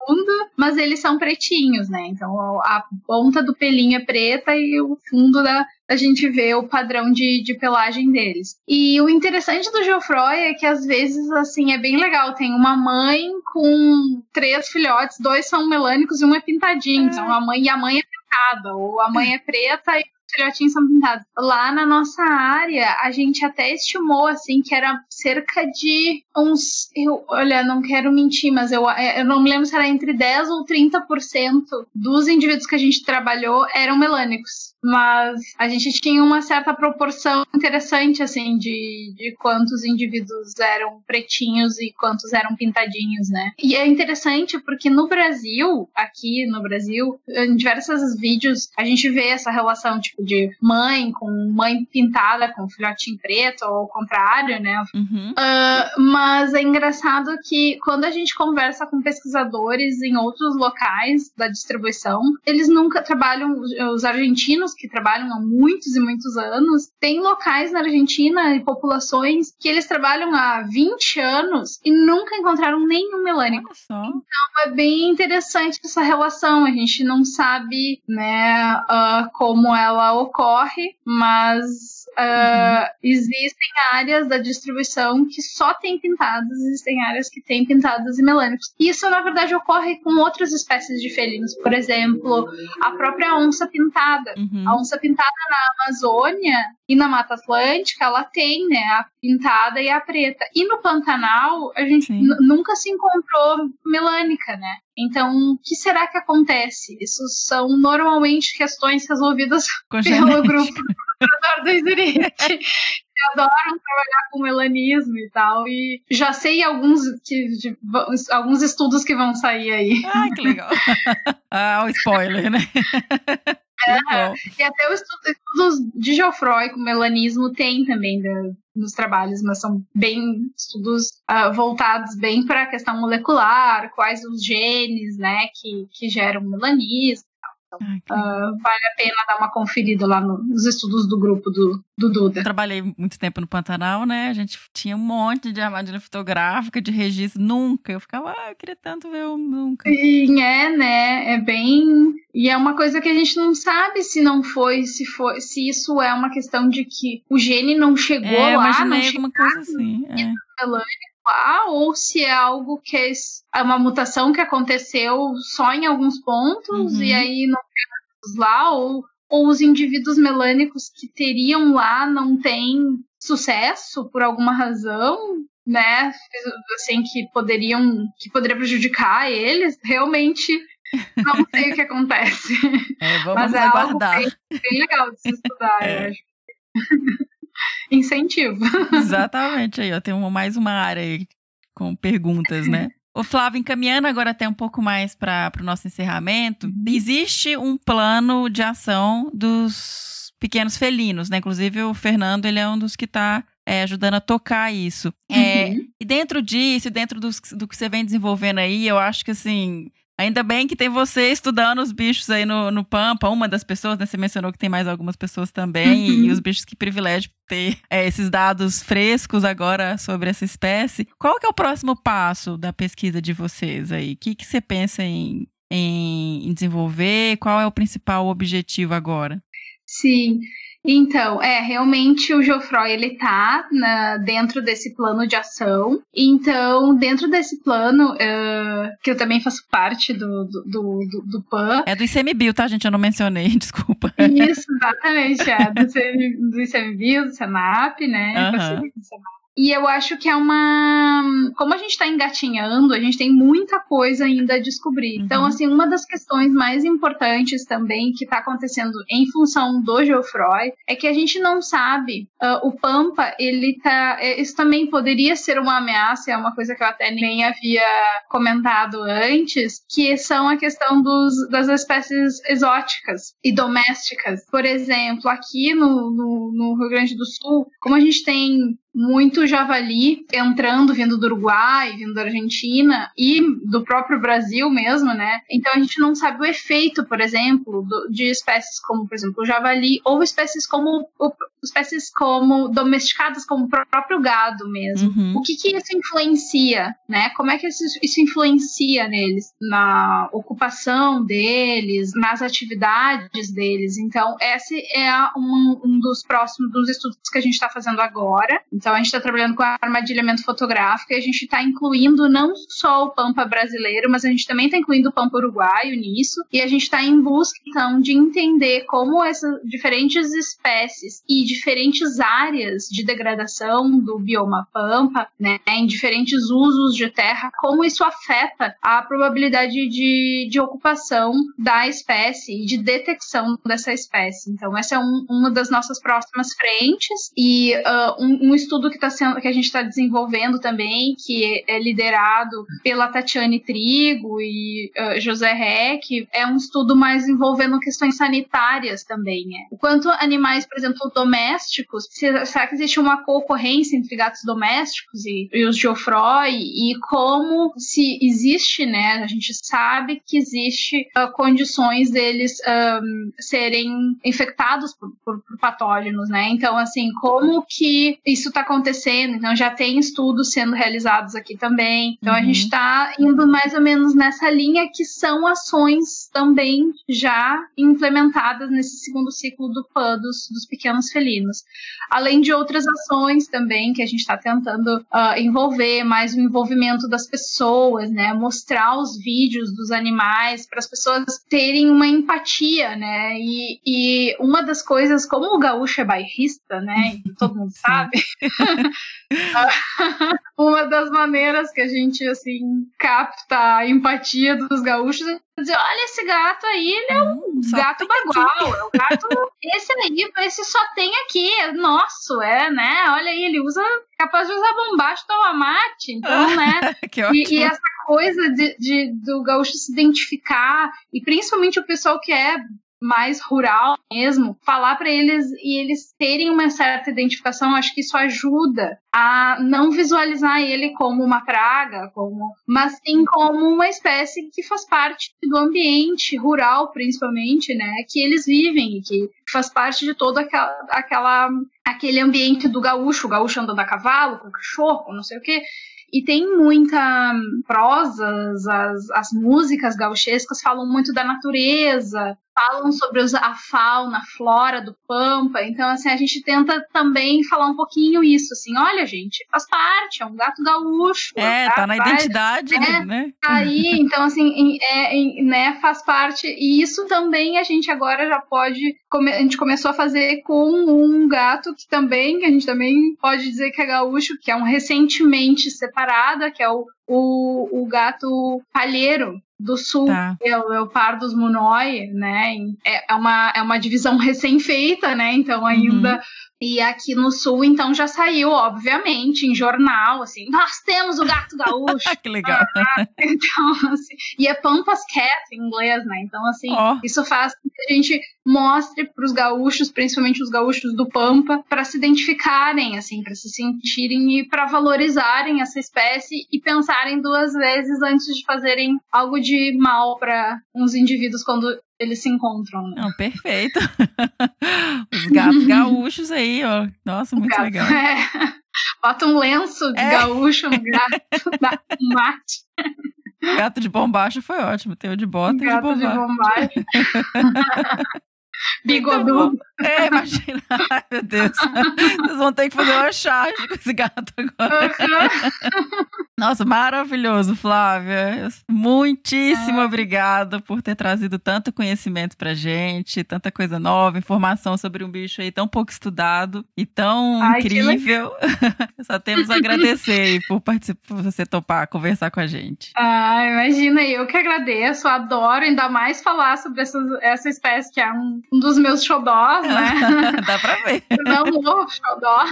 fundo, mas eles são pretinhos, né? Então, a ponta do pelinho é preta e o fundo da, a gente vê o padrão de, de pelagem deles. E o interessante do Geoffroy é que às vezes, assim, é bem legal. Tem uma mãe com três filhotes, dois são melânicos e um é pintadinho. Então a mãe e a mãe é pintada, ou a mãe é preta e os filhotinhos são pintados. Lá na nossa área, a gente até estimou, assim, que era cerca de uns. Eu, olha, não quero mentir, mas eu, eu não me lembro se era entre 10 ou 30% dos indivíduos que a gente trabalhou eram melânicos. Mas a gente tinha uma certa proporção interessante, assim, de, de quantos indivíduos eram pretinhos e quantos eram pintadinhos, né? E é interessante porque no Brasil, aqui no Brasil, em diversos vídeos, a gente vê essa relação, tipo, de mãe com mãe pintada com filhotinho preto, ou o contrário, né? Uhum. Ah, mas é engraçado que quando a gente conversa com pesquisadores em outros locais da distribuição, eles nunca trabalham, os argentinos que trabalham há muitos e muitos anos, tem locais na Argentina e populações que eles trabalham há 20 anos e nunca encontraram nenhum melânico. Então é bem interessante essa relação. A gente não sabe, né, ah, como ela ocorre, mas ah, existem áreas da distribuição que só tem pintados, existem áreas que têm pintados e melânicos. Isso, na verdade, ocorre com outras espécies de felinos. Por exemplo, a própria onça pintada. Uhum. A onça pintada na Amazônia e na Mata Atlântica, ela tem, né, a pintada e a preta. E no Pantanal, a gente nunca se encontrou melânica, né? Então, o que será que acontece? Isso são normalmente questões resolvidas (laughs) Com pelo genética. grupo do do Izurite. (laughs) que adoram trabalhar com melanismo e tal. E já sei alguns, que, de- alguns estudos que vão sair aí. Ai, que legal. (laughs) ah, o spoiler, né? Bom. E até os estu- estudos de Geoffroy com melanismo tem também da- nos trabalhos, mas são bem estudos ah, voltados bem para a questão molecular, quais os genes, né, que, que geram melanismo. Ah, vale a pena dar uma conferida lá no- nos estudos do grupo do, do Duda. Eu trabalhei muito tempo no Pantanal, né? A gente tinha um monte de armadilha fotográfica, de registro. Nunca. Eu ficava, ah, eu queria tanto ver um. Nunca. Sim, é, né? É bem. E é uma coisa que a gente não sabe se não foi, se foi, se isso é uma questão de que o gene não chegou É, lá, não chegou assim. É. lá, ou se é algo que é é uma mutação que aconteceu só em alguns pontos Uhum. e aí não temos lá, ou, ou os indivíduos melânicos que teriam lá não têm sucesso por alguma razão. né, assim, que poderiam, que poderia prejudicar eles, realmente não sei o que acontece. (laughs) É, vamos Mas é aguardar. algo bem, bem legal de se estudar, É. eu acho. Incentivo. Exatamente aí. Tem uma- mais uma área aí com perguntas, né? Ô, Flávio, encaminhando agora até um pouco mais para o nosso encerramento, existe um plano de ação dos pequenos felinos, né? Inclusive o Fernando, ele é um dos que está ajudando a tocar isso. É, Uhum. E dentro disso, dentro do que você vem desenvolvendo aí, eu acho que assim. Ainda bem que tem você estudando os bichos aí no, no Pampa, uma das pessoas, né? Você mencionou que tem mais algumas pessoas também, Uhum. e os bichos que privilégio ter é, esses dados frescos agora sobre essa espécie. Qual que é o próximo passo da pesquisa de vocês aí? O que, que você pensa em, em, em desenvolver? Qual é o principal objetivo agora? Sim. Então, é, realmente o Geoffroy, ele tá na- dentro desse plano de ação. Então, dentro desse plano, eh, que eu também faço parte do, do, do, do- PAN, É do ICMBio, tá, gente? Eu não mencionei, (laughs) desculpa. Isso, exatamente, é, do, CM do ICMBio, do Senap, né? Aham. E eu acho que é uma. Como a gente está engatinhando, a gente tem muita coisa ainda a descobrir. Uhum. Então, assim, uma das questões mais importantes também que está acontecendo em função do Geoffroy é que a gente não sabe. ah, o Pampa, ele tá. é, Isso também poderia ser uma ameaça, é uma coisa que eu até nem havia comentado antes, que são a questão dos, das espécies exóticas e domésticas. Por exemplo, aqui no, no, no Rio Grande do Sul, como a gente tem muito javali entrando, vindo do Uruguai, vindo da Argentina e do próprio Brasil mesmo, né? Então a gente não sabe o efeito, por exemplo, do- de espécies como, por exemplo, o javali ou espécies como o- espécies como domesticadas como o próprio gado mesmo. Uhum. O que, que isso influencia, né? Como é que isso, isso influencia neles? Na ocupação deles, nas atividades deles. Então, esse é um, um dos próximos dos estudos que a gente está fazendo agora. Então, a gente está trabalhando com armadilhamento fotográfico e a gente está incluindo não só o Pampa brasileiro, mas a gente também está incluindo o Pampa uruguaio nisso. E a gente está em busca, então, de entender como essas diferentes espécies e diferentes áreas de degradação do bioma Pampa, né, em diferentes usos de terra, como isso afeta a probabilidade de, de ocupação da espécie e de detecção dessa espécie. Então, essa é um- uma das nossas próximas frentes e ah, um, um estudo que, tá sendo, que a gente está desenvolvendo também, que é liderado pela Tatiane Trigo e ah, José Reck, é um estudo mais envolvendo questões sanitárias também. Né? O quanto animais, por exemplo, domésticos, se- será que existe uma concorrência entre gatos domésticos e, e os Geoffroy e como se existe, né? A gente sabe que existe ah, condições deles ahm, serem infectados por, por- por patógenos, né? Então, assim, como que isso está acontecendo? Então, já tem estudos sendo realizados aqui também. Então, a Uhum. gente está indo mais ou menos nessa linha que são ações também já implementadas nesse segundo ciclo do PAN dos, dos pequenos felinos. Além de outras ações também que a gente está tentando ah, envolver, mais o envolvimento das pessoas, né? Mostrar os vídeos dos animais para as pessoas terem uma empatia, né? E, e uma das coisas, como o gaúcho é bairrista, né? E todo mundo (laughs) sabe. (laughs) uma das maneiras que a gente assim capta a empatia dos gaúchos é dizer, olha esse gato aí, ele é um Só gato bagual, é um gato (laughs) esse aí, esse só tem aqui, é nosso, é, né? Olha aí, ele usa capaz de usar bombacho tomar mate, então, né? (laughs) que ótimo. E, e essa coisa de, de- do gaúcho se identificar, e principalmente o pessoal que é mais rural mesmo, falar para eles e eles terem uma certa identificação, acho que isso ajuda a não visualizar ele como uma praga, como, mas sim como uma espécie que faz parte do ambiente rural, principalmente, né, que eles vivem e que faz parte de todo aquela, aquela aquele ambiente do gaúcho, o gaúcho andando a cavalo, com cachorro, não sei o quê. E tem muita prosas, as, as músicas gauchescas falam muito da natureza, falam sobre os, a fauna, a flora do Pampa. Então, assim, a gente tenta também falar um pouquinho isso, assim, olha, gente, faz parte, é um gato gaúcho. É, tá, na identidade, é, né? Tá aí, então, assim, é, né, faz parte. E isso também a gente agora já pode. A gente começou a fazer com um gato que também, que a gente também pode dizer que é gaúcho, que é um recentemente separado, que é o o, o gato palheiro do sul, tá. é, o, o Pardus Munoi, né? É, é, uma, é uma divisão recém-feita, né? Então ainda uhum. E aqui no sul, então, já saiu, obviamente, em jornal, assim, nós temos o gato gaúcho. (laughs) que legal. Ah, então, assim, e é Pampas Cat em inglês, né? Então, assim, oh. isso faz com que a gente mostre para os gaúchos, principalmente os gaúchos do Pampa, para se identificarem, assim, para se sentirem e para valorizarem essa espécie e pensarem duas vezes antes de fazerem algo de mal para uns indivíduos quando eles se encontram. Né? Não, perfeito. (laughs) Os gatos gaúchos aí, ó. Nossa, muito gato, legal. É. (laughs) Bota um lenço de é. gaúcho no gato, dá um mate. Gato de bombacha foi ótimo. Tem o de bota gato e de bombacha. De bombacha. (laughs) Bigodudo. É, imagina. (laughs) Ai, meu Deus. Vocês vão ter que fazer uma charge com esse gato agora. Nossa, maravilhoso, Flávia. Muitíssimo é. obrigada por ter trazido tanto conhecimento pra gente, tanta coisa nova, informação sobre um bicho aí tão pouco estudado e tão Ai, incrível. (laughs) Só temos a agradecer por participar, por você topar conversar com a gente. Ah, imagina, eu que agradeço, adoro ainda mais falar sobre essa, essa espécie que é um, um dos meus xodós, né? (laughs) Dá pra ver. Não vou xodó.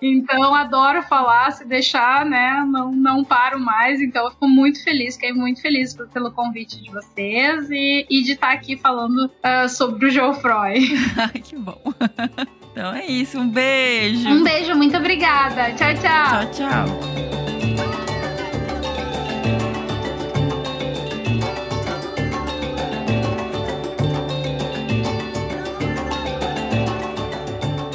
Então, adoro falar, se deixar, né? Não, não paro mais. Então, eu fico muito feliz, fiquei muito feliz pelo convite de vocês e, e de estar aqui falando uh, sobre o Geoffroy. Ai, (laughs) que bom. Então é isso, um beijo. Um beijo, muito obrigada. Tchau, tchau. Tchau, tchau.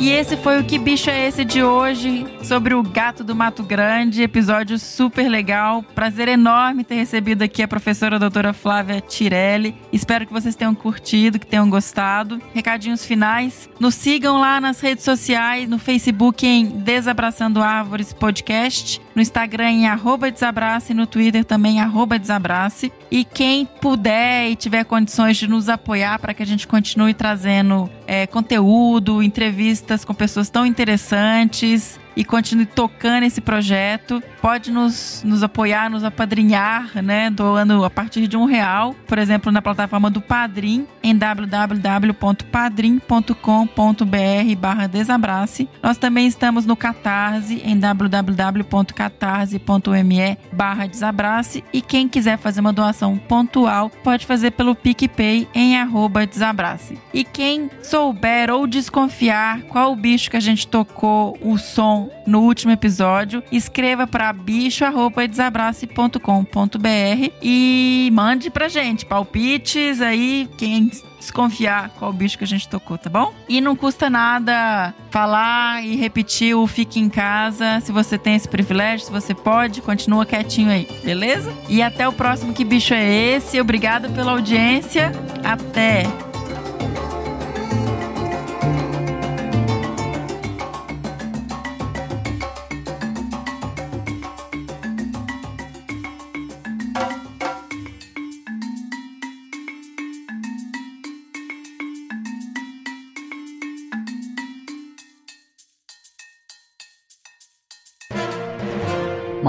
E esse foi o Que Bicho é Esse de hoje, sobre o gato do Mato Grande, episódio super legal. Prazer enorme ter recebido aqui a professora a doutora Flávia Tirelli. Espero que vocês tenham curtido, que tenham gostado. Recadinhos finais. Nos sigam lá nas redes sociais, no Facebook em Desabraçando Árvores Podcast, no Instagram em arroba desabrace e no Twitter também arroba desabrace. E quem puder e tiver condições de nos apoiar para que a gente continue trazendo é, conteúdo, entrevistas com pessoas tão interessantes e continue tocando esse projeto. Pode nos, nos apoiar, nos apadrinhar, né? Doando a partir de um real, por exemplo, na plataforma do Padrim, em www.padrim.com.br barra desabrace. Nós também estamos no Catarse, em www.catarse.me barra desabrace. E quem quiser fazer uma doação pontual, pode fazer pelo PicPay em arroba desabrace. E quem souber ou desconfiar qual o bicho que a gente tocou o som no último episódio. Escreva para bicho@desabrace.com.br e mande pra gente palpites aí quem desconfiar qual bicho que a gente tocou, tá bom? E não custa nada falar e repetir o fique em casa. Se você tem esse privilégio, se você pode, continua quietinho aí, beleza? E até o próximo Que Bicho é Esse? Obrigada pela audiência. Até!